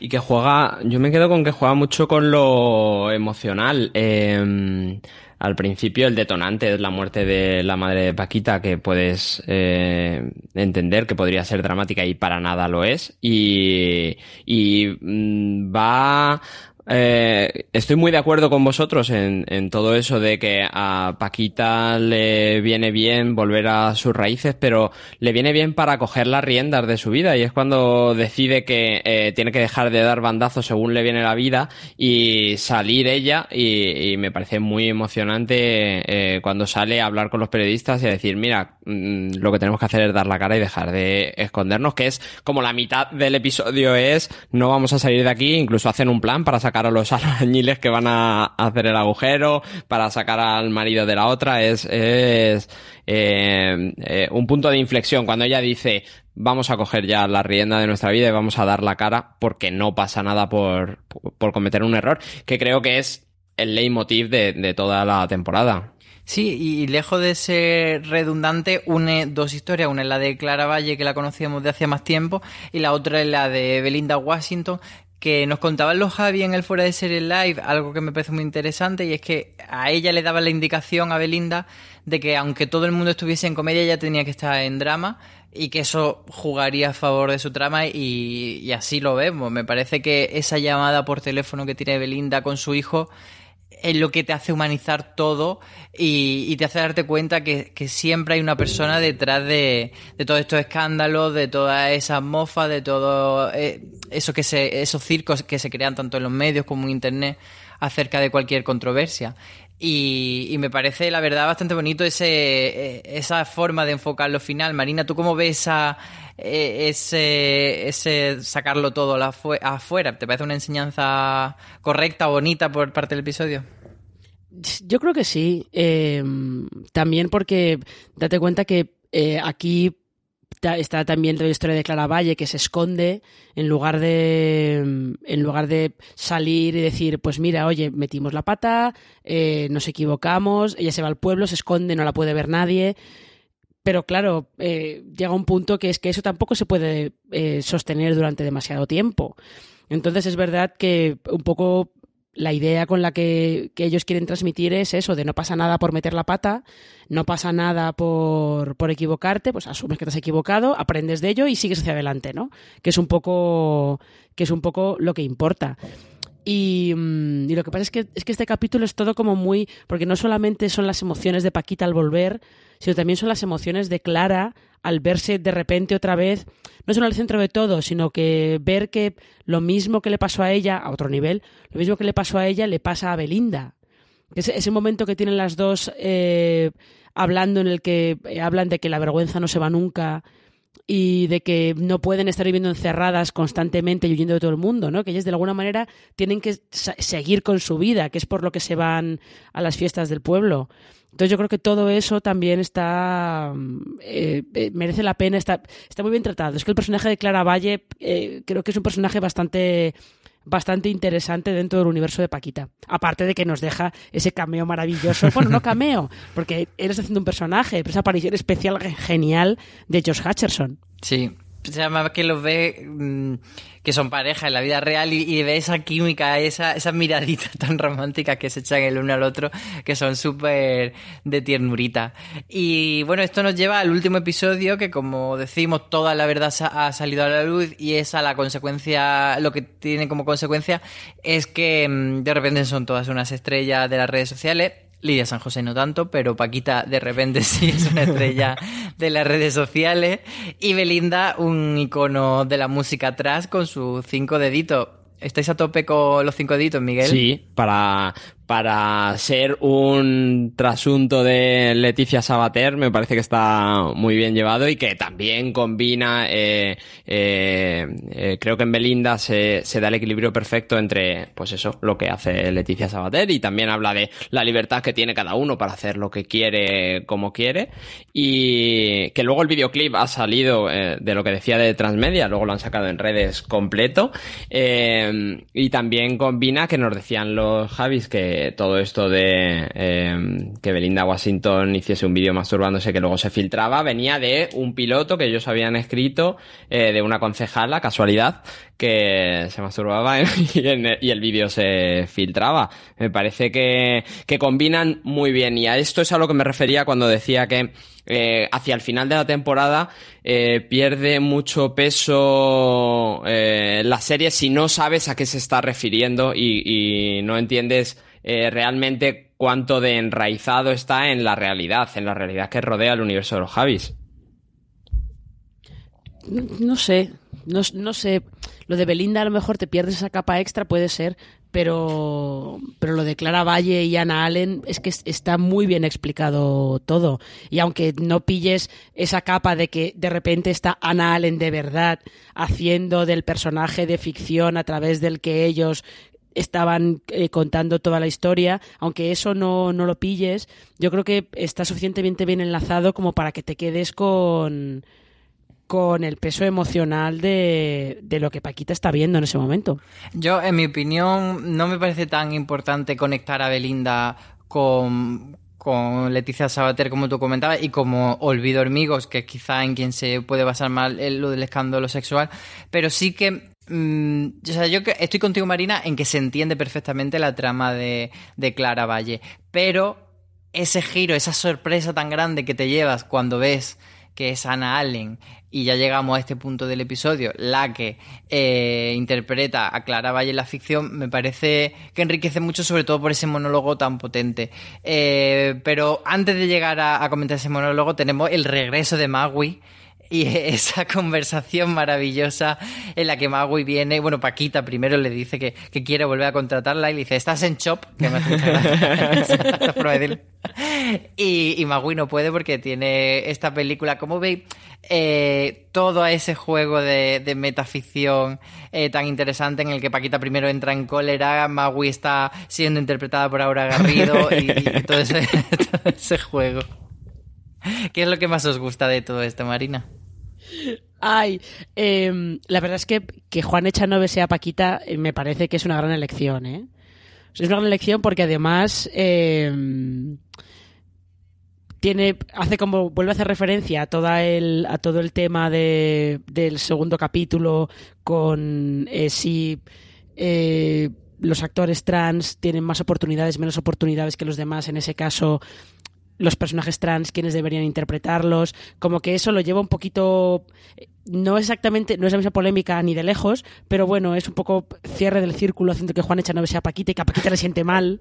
Y que juega, yo me quedo con que juega mucho con lo emocional. Eh, al principio el detonante es la muerte de la madre de Paquita, que puedes eh, entender que podría ser dramática y para nada lo es. Y, y mm, va... eh, estoy muy de acuerdo con vosotros en, todo eso de que a Paquita le viene bien volver a sus raíces, pero le viene bien para coger las riendas de su vida y es cuando decide que eh, tiene que dejar de dar bandazos según le viene la vida y salir ella y, y me parece muy emocionante eh, cuando sale a hablar con los periodistas y a decir, mira, mm, lo que tenemos que hacer es dar la cara y dejar de escondernos, que es como la mitad del episodio es, no vamos a salir de aquí, incluso hacen un plan para sacar a los albañiles que van a hacer el agujero, para sacar al marido de la otra, es, es eh, eh, un punto de inflexión cuando ella dice vamos a coger ya la rienda de nuestra vida y vamos a dar la cara porque no pasa nada por, por cometer un error, que creo que es el leitmotiv de, de toda la temporada. Sí, y lejos de ser redundante, une dos historias. Una es la de Clara Valle, que la conocíamos de hace más tiempo, y la otra es la de Belinda Washington, que nos contaban los Javi en el Fuera de Series Live, algo que me parece muy interesante, y es que a ella le daba la indicación a Belinda de que aunque todo el mundo estuviese en comedia, ella tenía que estar en drama y que eso jugaría a favor de su trama y así lo vemos. Me parece que esa llamada por teléfono que tiene Belinda con su hijo es lo que te hace humanizar todo y, y te hace darte cuenta que, que, siempre hay una persona detrás de, de todos estos escándalos, de todas esas mofas, de todo eh, eso que se, esos circos que se crean tanto en los medios como en internet acerca de cualquier controversia. Y, y me parece, la verdad, bastante bonito ese, esa forma de enfocarlo final. Marina, ¿tú cómo ves esa, ese, ese sacarlo todo afuera? ¿Te parece una enseñanza correcta, bonita por parte del episodio? Yo creo que sí. Eh, también porque date cuenta que eh, aquí está también la historia de Clara Valle que se esconde en lugar de en lugar de salir y decir pues mira oye metimos la pata eh, nos equivocamos ella se va al pueblo se esconde no la puede ver nadie pero claro eh, llega un punto que es que eso tampoco se puede eh, sostener durante demasiado tiempo entonces es verdad que un poco la idea con la que, que, ellos quieren transmitir es eso, de no pasa nada por meter la pata, no pasa nada por, por equivocarte, pues asumes que te has equivocado, aprendes de ello y sigues hacia adelante, ¿no? Que es un poco, que es un poco lo que importa. Y, y, lo que pasa es que, es que este capítulo es todo como muy. Porque no solamente son las emociones de Paquita al volver, sino también son las emociones de Clara al verse de repente otra vez, no solo al centro de todo, sino que ver que lo mismo que le pasó a ella, a otro nivel, lo mismo que le pasó a ella, le pasa a Belinda. Ese, ese momento que tienen las dos eh, hablando en el que eh, hablan de que la vergüenza no se va nunca y de que no pueden estar viviendo encerradas constantemente y huyendo de todo el mundo, ¿no? Que ellas de alguna manera tienen que seguir con su vida, que es por lo que se van a las fiestas del pueblo. Entonces yo creo que todo eso también está eh, eh, merece la pena, está, está muy bien tratado. Es que el personaje de Clara Valle eh, creo que es un personaje bastante bastante interesante dentro del universo de Paquita. Aparte de que nos deja ese cameo maravilloso. Bueno, no cameo, porque está haciendo un personaje, pero esa aparición especial genial de Josh Hutcherson. Sí, sea, más que los ve mm, que son pareja en la vida real y, ve esa química, esa, esas miraditas tan románticas que se echan el uno al otro, que son súper de tiernurita. Y bueno, esto nos lleva al último episodio que como decimos, toda la verdad ha salido a la luz y esa la consecuencia, lo que tiene como consecuencia es que mm, de repente son todas unas estrellas de las redes sociales. Lidia San José no tanto, pero Paquita de repente sí es una estrella de las redes sociales. Y Belinda, un icono de la música atrás con sus cinco deditos. ¿Estáis a tope con los cinco deditos, Miguel? Sí, para, para ser un trasunto de Leticia Sabater me parece que está muy bien llevado y que también combina, eh, eh, eh, creo que en Belinda se, da el equilibrio perfecto entre, pues eso, lo que hace Leticia Sabater y también habla de la libertad que tiene cada uno para hacer lo que quiere como quiere. Y que luego el videoclip ha salido eh, de lo que decía de Transmedia, luego lo han sacado en redes completo. Eh, y también combina que nos decían los Javis que todo esto de eh, que Belinda Washington hiciese un vídeo masturbándose que luego se filtraba venía de un piloto que ellos habían escrito eh, de una concejala, casualidad, que se masturbaba y, el vídeo se filtraba. Me parece que, combinan muy bien y a esto es a lo que me refería cuando decía que eh, hacia el final de la temporada eh, pierde mucho peso eh, la serie si no sabes a qué se está refiriendo y no entiendes eh, realmente cuánto de enraizado está en la realidad, en la realidad que rodea el universo de los Javis. No, sé, no, no sé. Lo de Belinda a lo mejor te pierdes esa capa extra, puede ser, pero, pero lo de Clara Valle y Ana Allen es que es- está muy bien explicado todo. Y aunque no pilles esa capa de que de repente está Ana Allen de verdad haciendo del personaje de ficción a través del que ellos estaban eh, contando toda la historia, aunque eso no, no lo pilles, yo creo que está suficientemente bien enlazado como para que te quedes con, con el peso emocional de, de lo que Paquita está viendo en ese momento. Yo, en mi opinión, no me parece tan importante conectar a Belinda con, con Leticia Sabater, como tú comentabas, y como Olvido Hormigos, que es quizá en quien se puede basar más en lo del escándalo sexual, pero sí que. Mm, yo estoy contigo, Marina, en que se entiende perfectamente la trama de, Clara Valle, pero ese giro, esa sorpresa tan grande que te llevas cuando ves que es Anna Allen, y ya llegamos a este punto del episodio, la que eh, interpreta a Clara Valle en la ficción, me parece que enriquece mucho, sobre todo por ese monólogo tan potente. Eh, pero antes de llegar a, a comentar ese monólogo, tenemos el regreso de Magui. Y esa conversación maravillosa en la que Magui viene, bueno, Paquita primero le dice que, que quiere volver a contratarla y le dice, ¿estás en Chop? Que me hace. Y, y Magui no puede porque tiene esta película, como veis, eh, todo ese juego de, de metaficción eh, tan interesante en el que Paquita primero entra en cólera, Magui está siendo interpretada por Aura Garrido y, y todo, ese, todo ese juego. ¿Qué es lo que más os gusta de todo esto, Marina? Ay, em, la verdad es que que Juan Echanove sea Paquita eh, me parece que es una gran elección, ¿eh? Es una gran elección porque además em, tiene hace como vuelve a hacer referencia a toda el a todo el tema de, del segundo capítulo con eh, si eh, los actores trans tienen más oportunidades menos oportunidades que los demás en ese caso los personajes trans, quiénes deberían interpretarlos, como que eso lo lleva un poquito, no exactamente, no es la misma polémica ni de lejos, pero bueno, es un poco cierre del círculo haciendo que Juan Echanove sea Paquita y que a Paquita le siente mal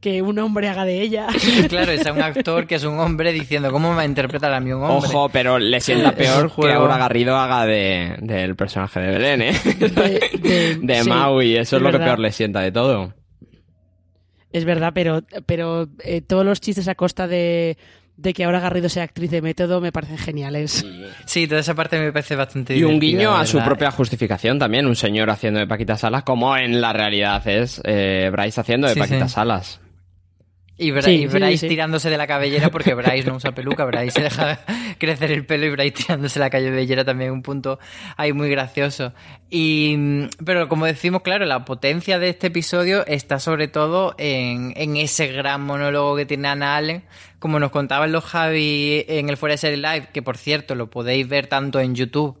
que un hombre haga de ella. Claro, es un actor que es un hombre diciendo, ¿cómo me va a interpretar a mí un hombre? Ojo, pero le sienta peor que. Aura Garrido haga de, del personaje de Belén, ¿eh? De, de- De sí, Maui, eso es, lo que peor le sienta de todo. Es verdad, pero, pero eh, todos los chistes a costa de, de que ahora Garrido sea actriz de método me parecen geniales. Sí, toda esa parte me parece bastante Y un guiño a su propia justificación también, un señor haciendo de Paquita Salas, como en la realidad es eh, Bryce haciendo de Sí, Paquita sí. Salas. Y, Bra- Sí, y sí, Bryce sí. tirándose de la cabellera porque Bryce no usa peluca, Bryce se deja crecer el pelo y Bryce tirándose la cabellera también un punto ahí muy gracioso. Y mm, pero como decimos, claro, la potencia de este episodio está sobre todo en, en ese gran monólogo que tiene Ana Allen, como nos contaban los Javi en el Fuera de Serie Live, que por cierto lo podéis ver tanto en YouTube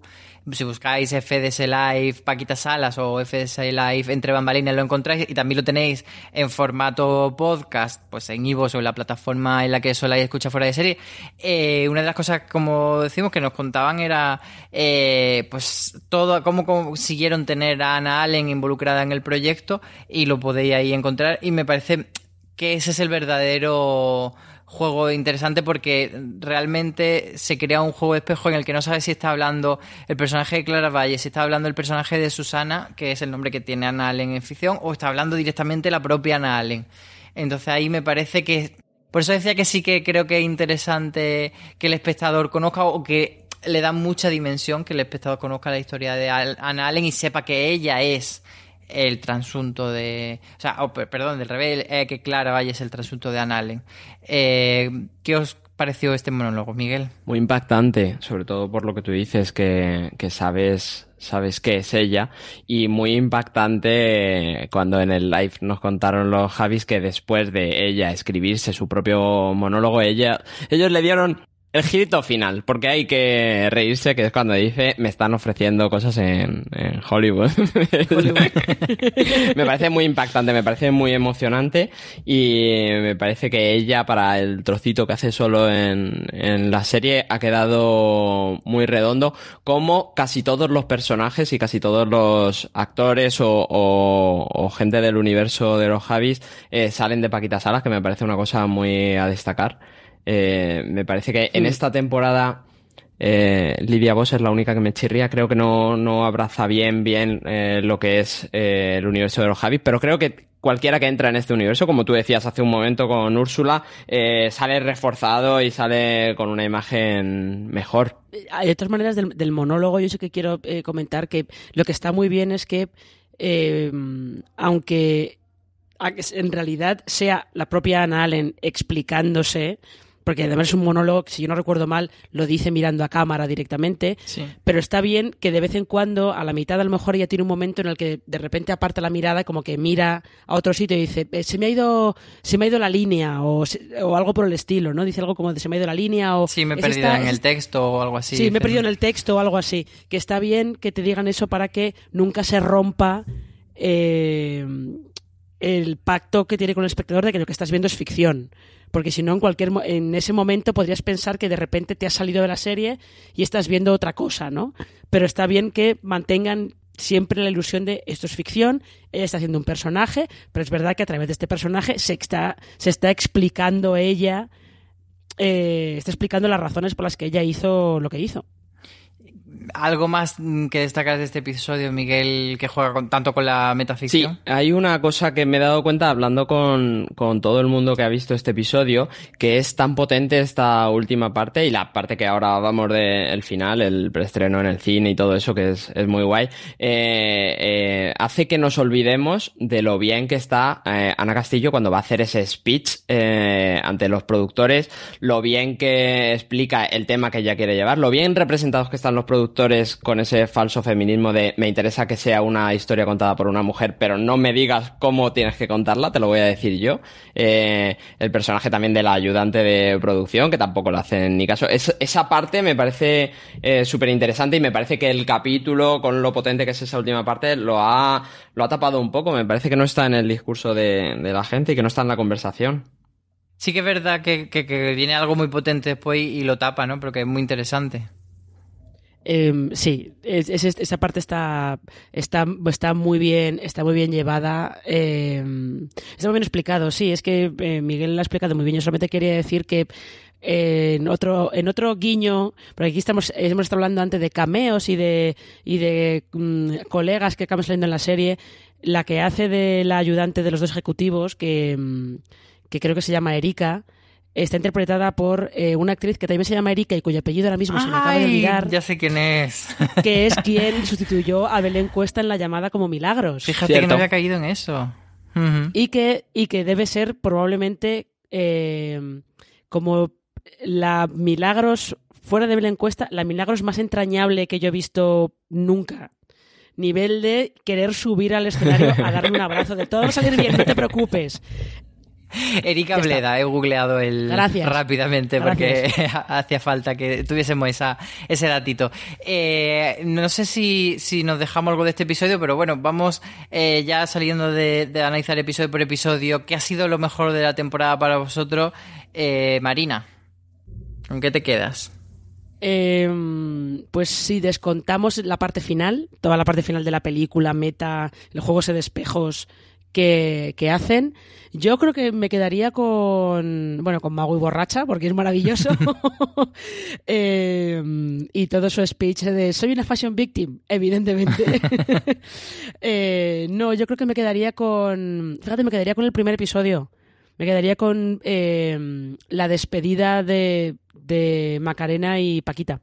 si buscáis FDS Live Paquita Salas o FDS Live Entre Bambalinas lo encontráis y también lo tenéis en formato podcast, pues en Ivo o en la plataforma en la que soláis escuchar fuera de serie. Eh, una de las cosas, como decimos, que nos contaban era eh, pues todo, cómo consiguieron tener a Ana Allen involucrada en el proyecto y lo podéis ahí encontrar y me parece que ese es el verdadero juego interesante porque realmente se crea un juego de espejo en el que no sabes si está hablando el personaje de Clara Valle, si está hablando el personaje de Susana, que es el nombre que tiene Ana Allen en ficción, o está hablando directamente la propia Ana Allen. Entonces ahí me parece que... Por eso decía que sí que creo que es interesante que el espectador conozca o que le da mucha dimensión que el espectador conozca la historia de Ana Allen y sepa que ella es el transunto de. O sea, oh, perdón, del revés, eh, que Clara Valle es el transunto de Anna Allen. Eh, ¿Qué os pareció este monólogo, Miguel? Muy impactante, sobre todo por lo que tú dices, que, que sabes, sabes que es ella. Y muy impactante cuando en el live nos contaron los Javis que después de ella escribirse su propio monólogo, ella, ellos le dieron el girito final, porque hay que reírse, que es cuando dice, me están ofreciendo cosas en, Hollywood. me parece muy impactante, me parece muy emocionante y me parece que ella, para el trocito que hace solo en, en la serie, ha quedado muy redondo, como casi todos los personajes y casi todos los actores o, o, gente del universo de los Javis eh, salen de Paquita Salas, que me parece una cosa muy a destacar. Eh, me parece que en esta temporada eh, Lidia Boss es la única que me chirría. Creo que no, no abraza bien, bien eh, lo que es eh, el universo de los Javis, pero creo que cualquiera que entra en este universo, como tú decías hace un momento con Úrsula, sale reforzado y sale con una imagen mejor. Hay otras maneras del, monólogo. Yo sé que quiero comentar que lo que está muy bien es que, aunque en realidad sea la propia Anna Allen explicándose, porque además es un monólogo si yo no recuerdo mal, lo dice mirando a cámara directamente, pero está bien que de vez en cuando, a la mitad a lo mejor ella tiene un momento en el que de repente aparta la mirada, como que mira a otro sitio y dice, eh, se me ha ido, se me ha ido la línea, o, o algo por el estilo, ¿no? Dice algo como de se me ha ido la línea, o... Sí, me he perdido en el texto o algo así. Sí, me he perdido en el texto o algo así. Que está bien que te digan eso para que nunca se rompa eh, el pacto que tiene con el espectador de que lo que estás viendo es ficción porque si no en cualquier en ese momento podrías pensar que de repente te has salido de la serie y estás viendo otra cosa, ¿no? Pero está bien que mantengan siempre la ilusión de esto es ficción, ella está haciendo un personaje, pero es verdad que a través de este personaje se está, se está explicando ella, eh, está explicando las razones por las que ella hizo lo que hizo. ¿Algo más que destacar de este episodio, Miguel, que juega con, tanto con la metaficción? Sí, hay una cosa que me he dado cuenta hablando con, todo el mundo que ha visto este episodio, que es tan potente esta última parte y la parte que ahora vamos del final, el preestreno en el cine y todo eso, que es, muy guay, eh, eh, hace que nos olvidemos de lo bien que está eh, Ana Castillo cuando va a hacer ese speech ante los productores, lo bien que explica el tema que ella quiere llevar, lo bien representados que están los productores con ese falso feminismo de me interesa que sea una historia contada por una mujer, pero no me digas cómo tienes que contarla, te lo voy a decir yo. Eh, el personaje también de la ayudante de producción, que tampoco lo hacen ni caso. esa parte me parece eh, súper interesante y me parece que el capítulo, con lo potente que es esa última parte, lo ha, lo ha tapado un poco. Me parece que no está en el discurso de, la gente y que no está en la conversación. Sí que es verdad que, que, viene algo muy potente después y lo tapa, ¿no? Pero que es muy interesante. Em, sí, esa parte está, está, está, muy bien, está muy bien llevada. Em, está muy bien explicado. Sí, es que eh, Miguel lo ha explicado muy bien. Yo solamente quería decir que en otro en otro guiño porque aquí estamos hemos estado hablando antes de cameos y de y de mm, colegas que acaban saliendo en la serie la que hace de la ayudante de los dos ejecutivos que, mm, que creo que se llama Erika está interpretada por eh, una actriz que también se llama Erika y cuyo apellido ahora mismo se me acaba de olvidar. Ya sé quién es. Que es quien sustituyó a Belén Cuesta en la llamada como Milagros. Fíjate que no había caído en eso. y, que, y que debe ser probablemente eh, como la Milagros, fuera de Belén Cuesta, la Milagros más entrañable que yo he visto nunca nivel de querer subir al escenario a darle un abrazo de todo va a salir bien, no te preocupes Erika. Bleda, he googleado el Gracias. rápidamente porque hacía falta que tuviésemos esa, ese datito. Eh, no sé si, si nos dejamos algo de este episodio, pero bueno, vamos eh, ya saliendo de, de analizar episodio por episodio. ¿Qué ha sido lo mejor de la temporada para vosotros? Eh, Marina, ¿con qué te quedas? Eh, pues si descontamos la parte final, toda la parte final de la película, meta, el juego de espejos que, que hacen, yo creo que me quedaría con, bueno, con Mago y Borracha, porque es maravilloso. Eh, y todo su speech de soy una fashion victim, evidentemente. Eh, no, yo creo que me quedaría con, fíjate, me quedaría con el primer episodio. Me quedaría con eh, la despedida de, de Macarena y Paquita.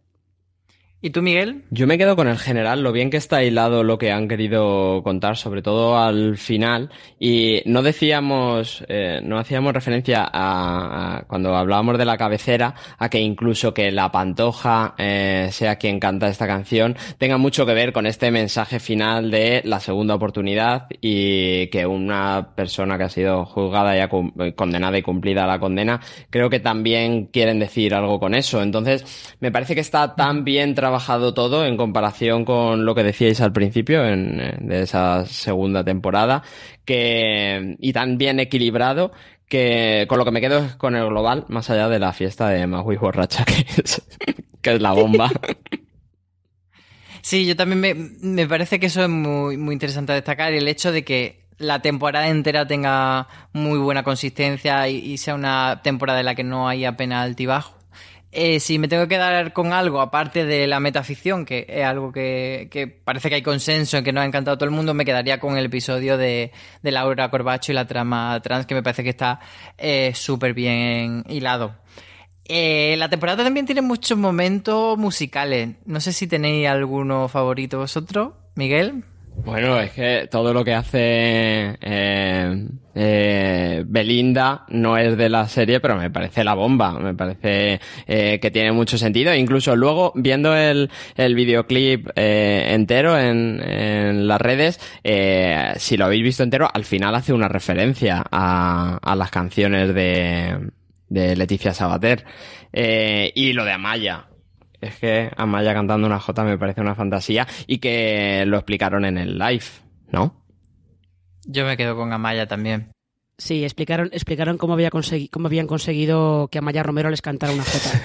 ¿Y tú, Miguel? Yo me quedo con el general, lo bien que está hilado lo que han querido contar, sobre todo al final. Y no decíamos, eh, no hacíamos referencia a, cuando hablábamos de la cabecera, a que incluso que la pantoja eh, sea quien canta esta canción, tenga mucho que ver con este mensaje final de la segunda oportunidad y que una persona que ha sido juzgada y condenada y cumplida la condena, creo que también quieren decir algo con eso. Entonces, me parece que está tan bien trabajado todo en comparación con lo que decíais al principio en, eh, de esa segunda temporada, que, y tan bien equilibrado que con lo que me quedo es con el global, más allá de la fiesta de Magui Borracha, que es, la bomba. Sí, yo también me, me parece que eso es muy, muy interesante destacar. El hecho de que la temporada entera tenga muy buena consistencia y, y sea una temporada en la que no hay apenas altibajo. Eh, si me tengo que quedar con algo, aparte de la metaficción, que es algo que, que parece que hay consenso en que nos ha encantado a todo el mundo, me quedaría con el episodio de, de Laura Corbacho y la trama trans, que me parece que está eh, súper bien hilado. Eh, la temporada también tiene muchos momentos musicales. No sé si tenéis alguno favorito vosotros, Miguel. Bueno, es que todo lo que hace eh, eh, Belinda no es de la serie, pero me parece la bomba. Me parece eh, que tiene mucho sentido. Incluso luego, viendo el, el videoclip eh, entero en, en las redes, eh, si lo habéis visto entero, al final hace una referencia a, a las canciones de, de Leticia Sabater. Eh, y lo de Amaya. Es que Amaya cantando una J me parece una fantasía y que lo explicaron en el live, ¿no? Yo me quedo con Amaya también. Sí, explicaron, explicaron cómo, había consegui- cómo habían conseguido que Amaya Romero les cantara una jota.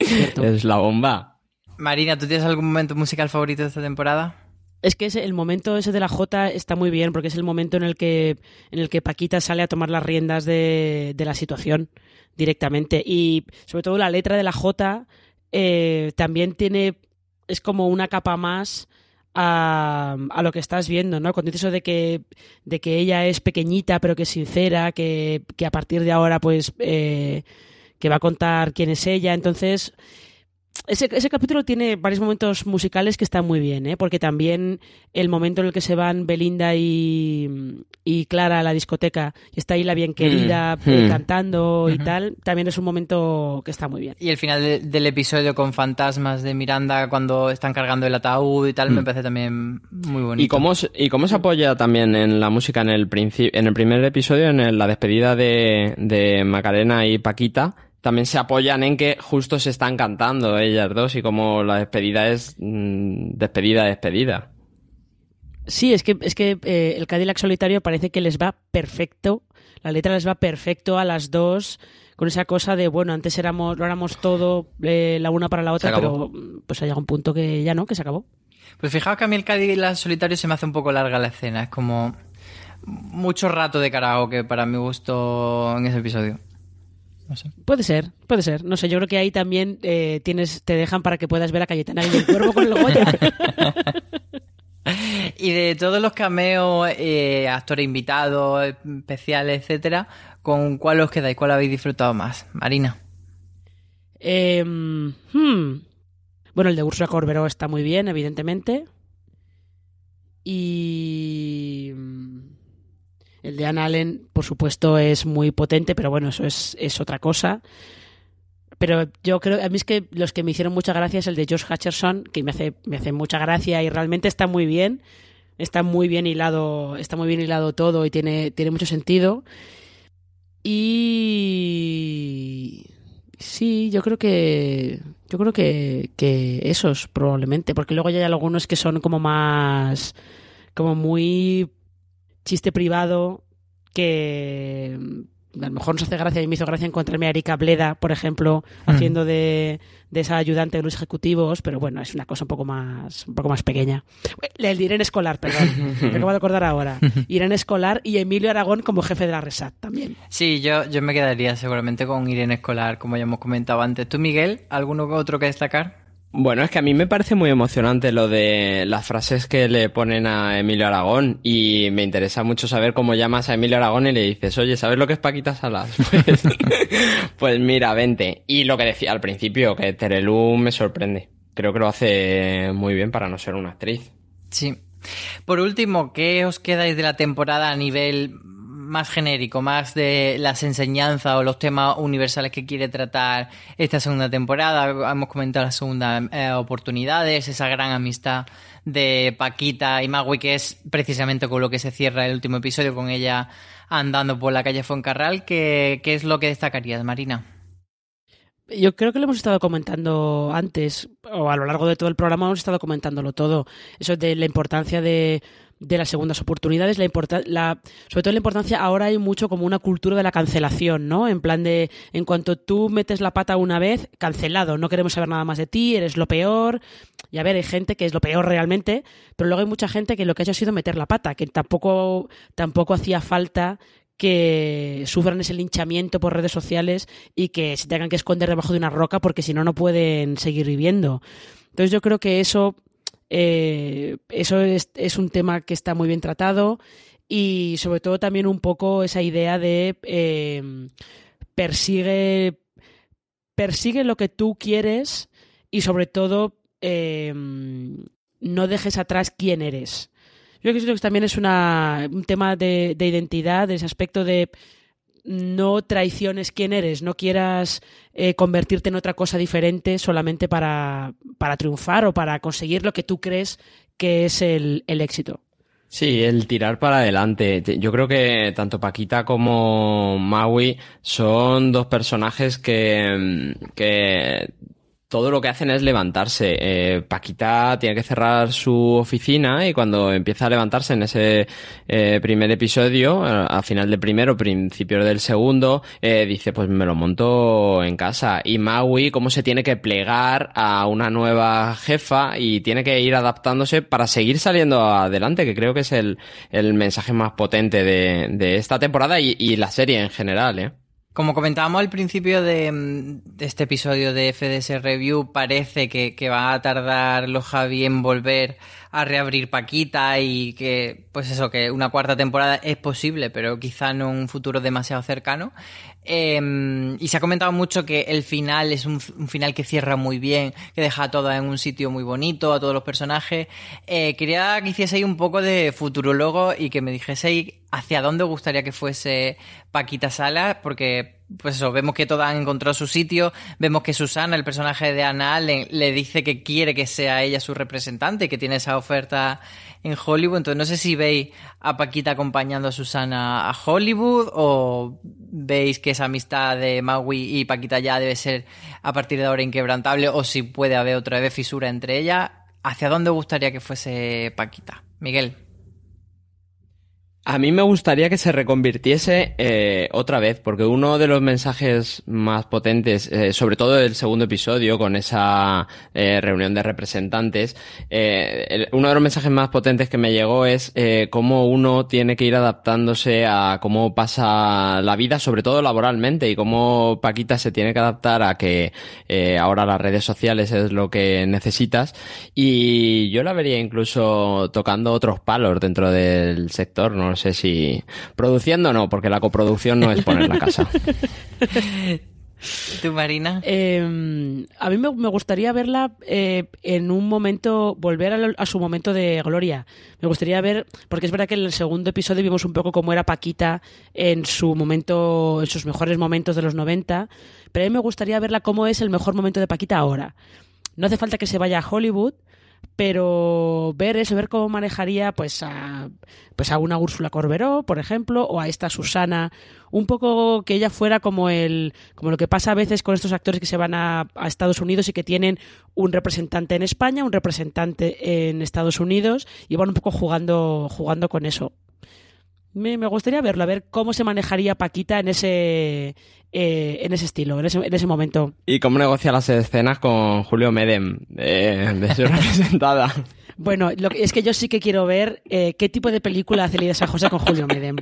Es la bomba. Marina, ¿tú tienes algún momento musical favorito de esta temporada? Es que ese- el momento ese de la J está muy bien porque es el momento en el que, en el que Paquita sale a tomar las riendas de, de la situación directamente. Y sobre todo la letra de la J eh, también tiene. es como una capa más a, a lo que estás viendo, ¿no? Cuando dices eso de que, de que ella es pequeñita pero que es sincera, que, que a partir de ahora pues eh, que va a contar quién es ella. Entonces, ese, ese capítulo tiene varios momentos musicales que están muy bien, ¿eh? porque también el momento en el que se van Belinda y, y Clara a la discoteca y está ahí la bien querida Mm, eh, mm. cantando y tal, también es un momento que está muy bien. Y el final de- del episodio con fantasmas de Miranda cuando están cargando el ataúd y tal, me parece también muy bonito. ¿Y cómo, se- ¿Y cómo se apoya también en la música en el principio, en el primer episodio, en el- la despedida de, de Macarena y Paquita? También se apoyan en que justo se están cantando ellas dos y como la despedida es mm, despedida, despedida. Sí, es que, es que eh, el Cadillac solitario parece que les va perfecto, la letra les va perfecto a las dos, con esa cosa de, bueno, antes éramos, lo éramos todo eh, la una para la otra, pero pues ha llegado un punto que ya no, que se acabó. Pues fijaos que a mí el Cadillac solitario se me hace un poco larga la escena. Es como mucho rato de karaoke para mi gusto en ese episodio. No sé. Puede ser, puede ser. No sé, yo creo que ahí también eh, tienes, te dejan para que puedas ver a Cayetana y el cuervo con el Goya. Y de todos los cameos, eh, actores invitados, especiales, etcétera, ¿con cuál os quedáis? ¿Cuál habéis disfrutado más? Marina. Eh, hmm. Bueno, el de Ursula Corberó está muy bien, evidentemente. Y el de Anna Allen, por supuesto, es muy potente, pero bueno, eso es, otra cosa. Pero yo creo, a mí es que los que me hicieron mucha gracia es el de Josh Hutcherson, que me hace, me hace mucha gracia y realmente está muy bien. Está muy bien hilado, está muy bien hilado todo y tiene, tiene mucho sentido. Y sí, yo creo que yo creo que esos probablemente, porque luego ya hay algunos que son como más como muy chiste privado que a lo mejor nos hace gracia y me hizo gracia encontrarme a Erika Bleda, por ejemplo, haciendo de, de esa ayudante de los ejecutivos, pero bueno, es una cosa un poco más, un poco más pequeña. El de Irene Escolar, perdón, me acabo de acordar ahora. Irene Escolar y Emilio Aragón como jefe de la Resat también. Sí, yo, yo me quedaría seguramente con Irene Escolar, como ya hemos comentado antes. ¿Tú, Miguel, alguno otro que destacar? Bueno, es que a mí me parece muy emocionante lo de las frases que le ponen a Emilio Aragón y me interesa mucho saber cómo llamas a Emilio Aragón y le dices, oye, ¿sabes lo que es Paquita Salas? Pues, pues mira, vente. Y lo que decía al principio, que Terelu me sorprende. Creo que lo hace muy bien para no ser una actriz. Sí. Por último, ¿qué os quedáis de la temporada a nivel más genérico, más de las enseñanzas o los temas universales que quiere tratar esta segunda temporada. Hemos comentado las segundas eh, oportunidades, esa gran amistad de Paquita y Magui, que es precisamente con lo que se cierra el último episodio, con ella andando por la calle Fuencarral. ¿Qué, qué es lo que destacarías, Marina? Yo creo que lo hemos estado comentando antes, o a lo largo de todo el programa hemos estado comentándolo todo. Eso de la importancia de de las segundas oportunidades, la, la sobre todo la importancia, ahora hay mucho como una cultura de la cancelación, ¿no? En plan de, en cuanto tú metes la pata una vez, cancelado, no queremos saber nada más de ti, eres lo peor. Y a ver, hay gente que es lo peor realmente, pero luego hay mucha gente que lo que ha hecho ha sido meter la pata, que tampoco, tampoco hacía falta que sufran ese linchamiento por redes sociales y que se tengan que esconder debajo de una roca porque si no, no pueden seguir viviendo. Entonces yo creo que eso eh, eso es, un tema que está muy bien tratado y sobre todo también un poco esa idea de eh, persigue, persigue lo que tú quieres y sobre todo eh, no dejes atrás quién eres. Yo creo que también es una, un tema de, de identidad, de ese aspecto de no traiciones quién eres, no quieras eh, convertirte en otra cosa diferente solamente para, para, triunfar o para conseguir lo que tú crees que es el, el éxito. Sí, el tirar para adelante. Yo creo que tanto Paquita como Maui son dos personajes que, que todo lo que hacen es levantarse. Eh, Paquita tiene que cerrar su oficina y cuando empieza a levantarse en ese eh, primer episodio, eh, al final del primero, principio del segundo, eh, dice pues me lo monto en casa. Y Maui cómo se tiene que plegar a una nueva jefa y tiene que ir adaptándose para seguir saliendo adelante, que creo que es el, el mensaje más potente de, de esta temporada y, y la serie en general, ¿eh? Como comentábamos al principio de, de, este episodio de FDS Review, parece que, va a tardar los Javi en volver a reabrir Paquita y que, pues eso, que una cuarta temporada es posible, pero quizá no un futuro demasiado cercano. Eh, y se ha comentado mucho que el final es un, final que cierra muy bien, que deja todo en un sitio muy bonito, a todos los personajes. Eh, quería que hicieseis un poco de futurologo y que me dijeseis hacia dónde gustaría que fuese Paquita Salas, porque pues eso, vemos que todas han encontrado su sitio, vemos que Susana, el personaje de Ana Allen, le dice que quiere que sea ella su representante, que tiene esa oferta en Hollywood, entonces no sé si veis a Paquita acompañando a Susana a Hollywood o veis que esa amistad de Maui y Paquita ya debe ser a partir de ahora inquebrantable o si puede haber otra vez fisura entre ellas, ¿hacia dónde gustaría que fuese Paquita? Miguel. A mí me gustaría que se reconvirtiese eh, otra vez, porque uno de los mensajes más potentes, eh, sobre todo del segundo episodio, con esa eh, reunión de representantes, eh, el, uno de los mensajes más potentes que me llegó es eh, cómo uno tiene que ir adaptándose a cómo pasa la vida, sobre todo laboralmente, y cómo Paquita se tiene que adaptar a que ahora las redes sociales es lo que necesitas. Y yo la vería incluso tocando otros palos dentro del sector, ¿no? Sé si produciendo o no, porque la coproducción no es poner la casa. ¿Tú, Marina? Eh, a mí me, me gustaría verla eh, en un momento, volver a, a, su momento de gloria. Me gustaría ver, porque es verdad que en el segundo episodio vimos un poco cómo era Paquita en su momento, en sus mejores momentos de los 90, pero a mí me gustaría verla cómo es el mejor momento de Paquita ahora. No hace falta que se vaya a Hollywood, pero ver eso, ver cómo manejaría pues a, pues a una Úrsula Corberó, por ejemplo, o a esta Susana, un poco que ella fuera como el como lo que pasa a veces con estos actores que se van a, a Estados Unidos y que tienen un representante en España, un representante en Estados Unidos y van un poco jugando jugando con eso. Me, me gustaría verlo, a ver cómo se manejaría Paquita en ese eh, en ese estilo, en ese, en ese momento. Y cómo negocia las escenas con Julio Medem, de, de ser representada. Bueno, lo que- es que yo sí que quiero ver eh, qué tipo de película hace Lidia San José con Julio Medem.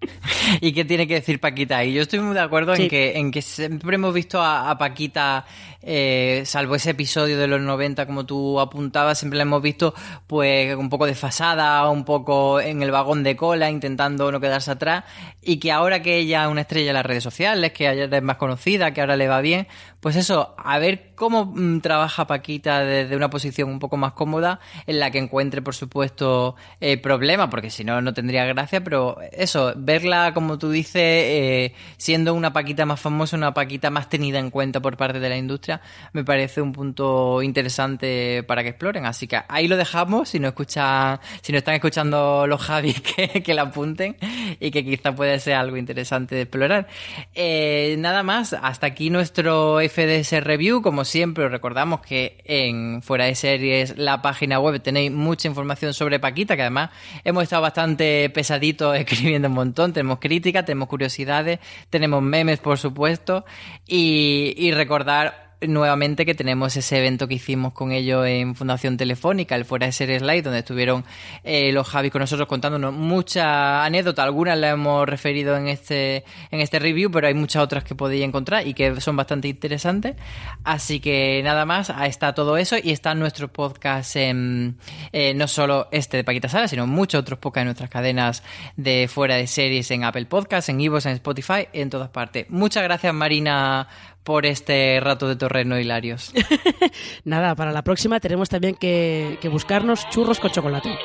¿Y qué tiene que decir Paquita? Y yo estoy muy de acuerdo Sí. en, que, en que siempre hemos visto a, a Paquita, eh, salvo ese episodio de los 90, como tú apuntabas, siempre la hemos visto pues un poco desfasada, un poco en el vagón de cola, intentando no quedarse atrás, y que ahora que ella es una estrella en las redes sociales, que ayer es más conocida, que ahora le va bien, pues eso, a ver cómo mm, trabaja Paquita desde una posición un poco más cómoda, en la que encuentre, por supuesto, eh, problemas, porque si no, no tendría gracia, pero eso, verla, como tú dices, eh, siendo una Paquita más famosa, una Paquita más tenida en cuenta por parte de la industria, me parece un punto interesante para que exploren. Así que ahí lo dejamos, si no escuchan, si no están escuchando los Javis, que, la apunten y que quizá puede ser algo interesante de explorar. Eh, nada más, hasta aquí nuestro FDS Review. Como siempre, os recordamos que en Fuera de Series, la página web, tenéis mucha información sobre Paquita, que además hemos estado bastante pesaditos escribiendo un montón. Tenemos críticas, tenemos curiosidades, tenemos memes, por supuesto, y, y recordar nuevamente que tenemos ese evento que hicimos con ellos en Fundación Telefónica, el Fuera de Series Live, donde estuvieron eh, los Javis con nosotros contándonos muchas anécdotas, algunas las hemos referido en este, en este review, pero hay muchas otras que podéis encontrar y que son bastante interesantes. Así que nada más, está todo eso y están nuestros podcasts en, eh, no solo este de Paquita Sala, sino muchos otros podcasts en nuestras cadenas de Fuera de Series en Apple Podcasts, en Evox, en Spotify, en todas partes. Muchas gracias Marina por este rato de torreno hilarios. Nada, para la próxima tenemos también que, que buscarnos churros con chocolate.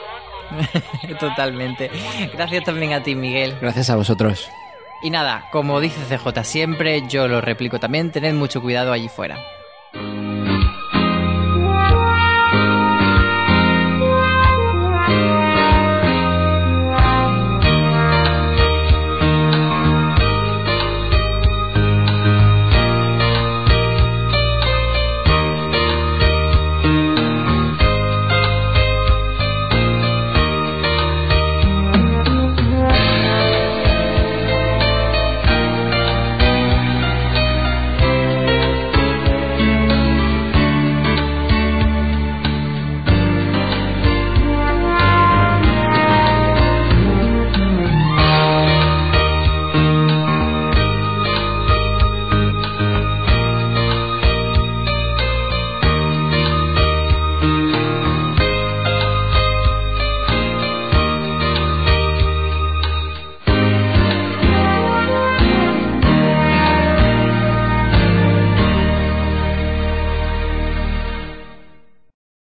Totalmente. Gracias también a ti, Miguel. Gracias a vosotros. Y nada, como dice CJ siempre, yo lo replico también, tened mucho cuidado allí fuera.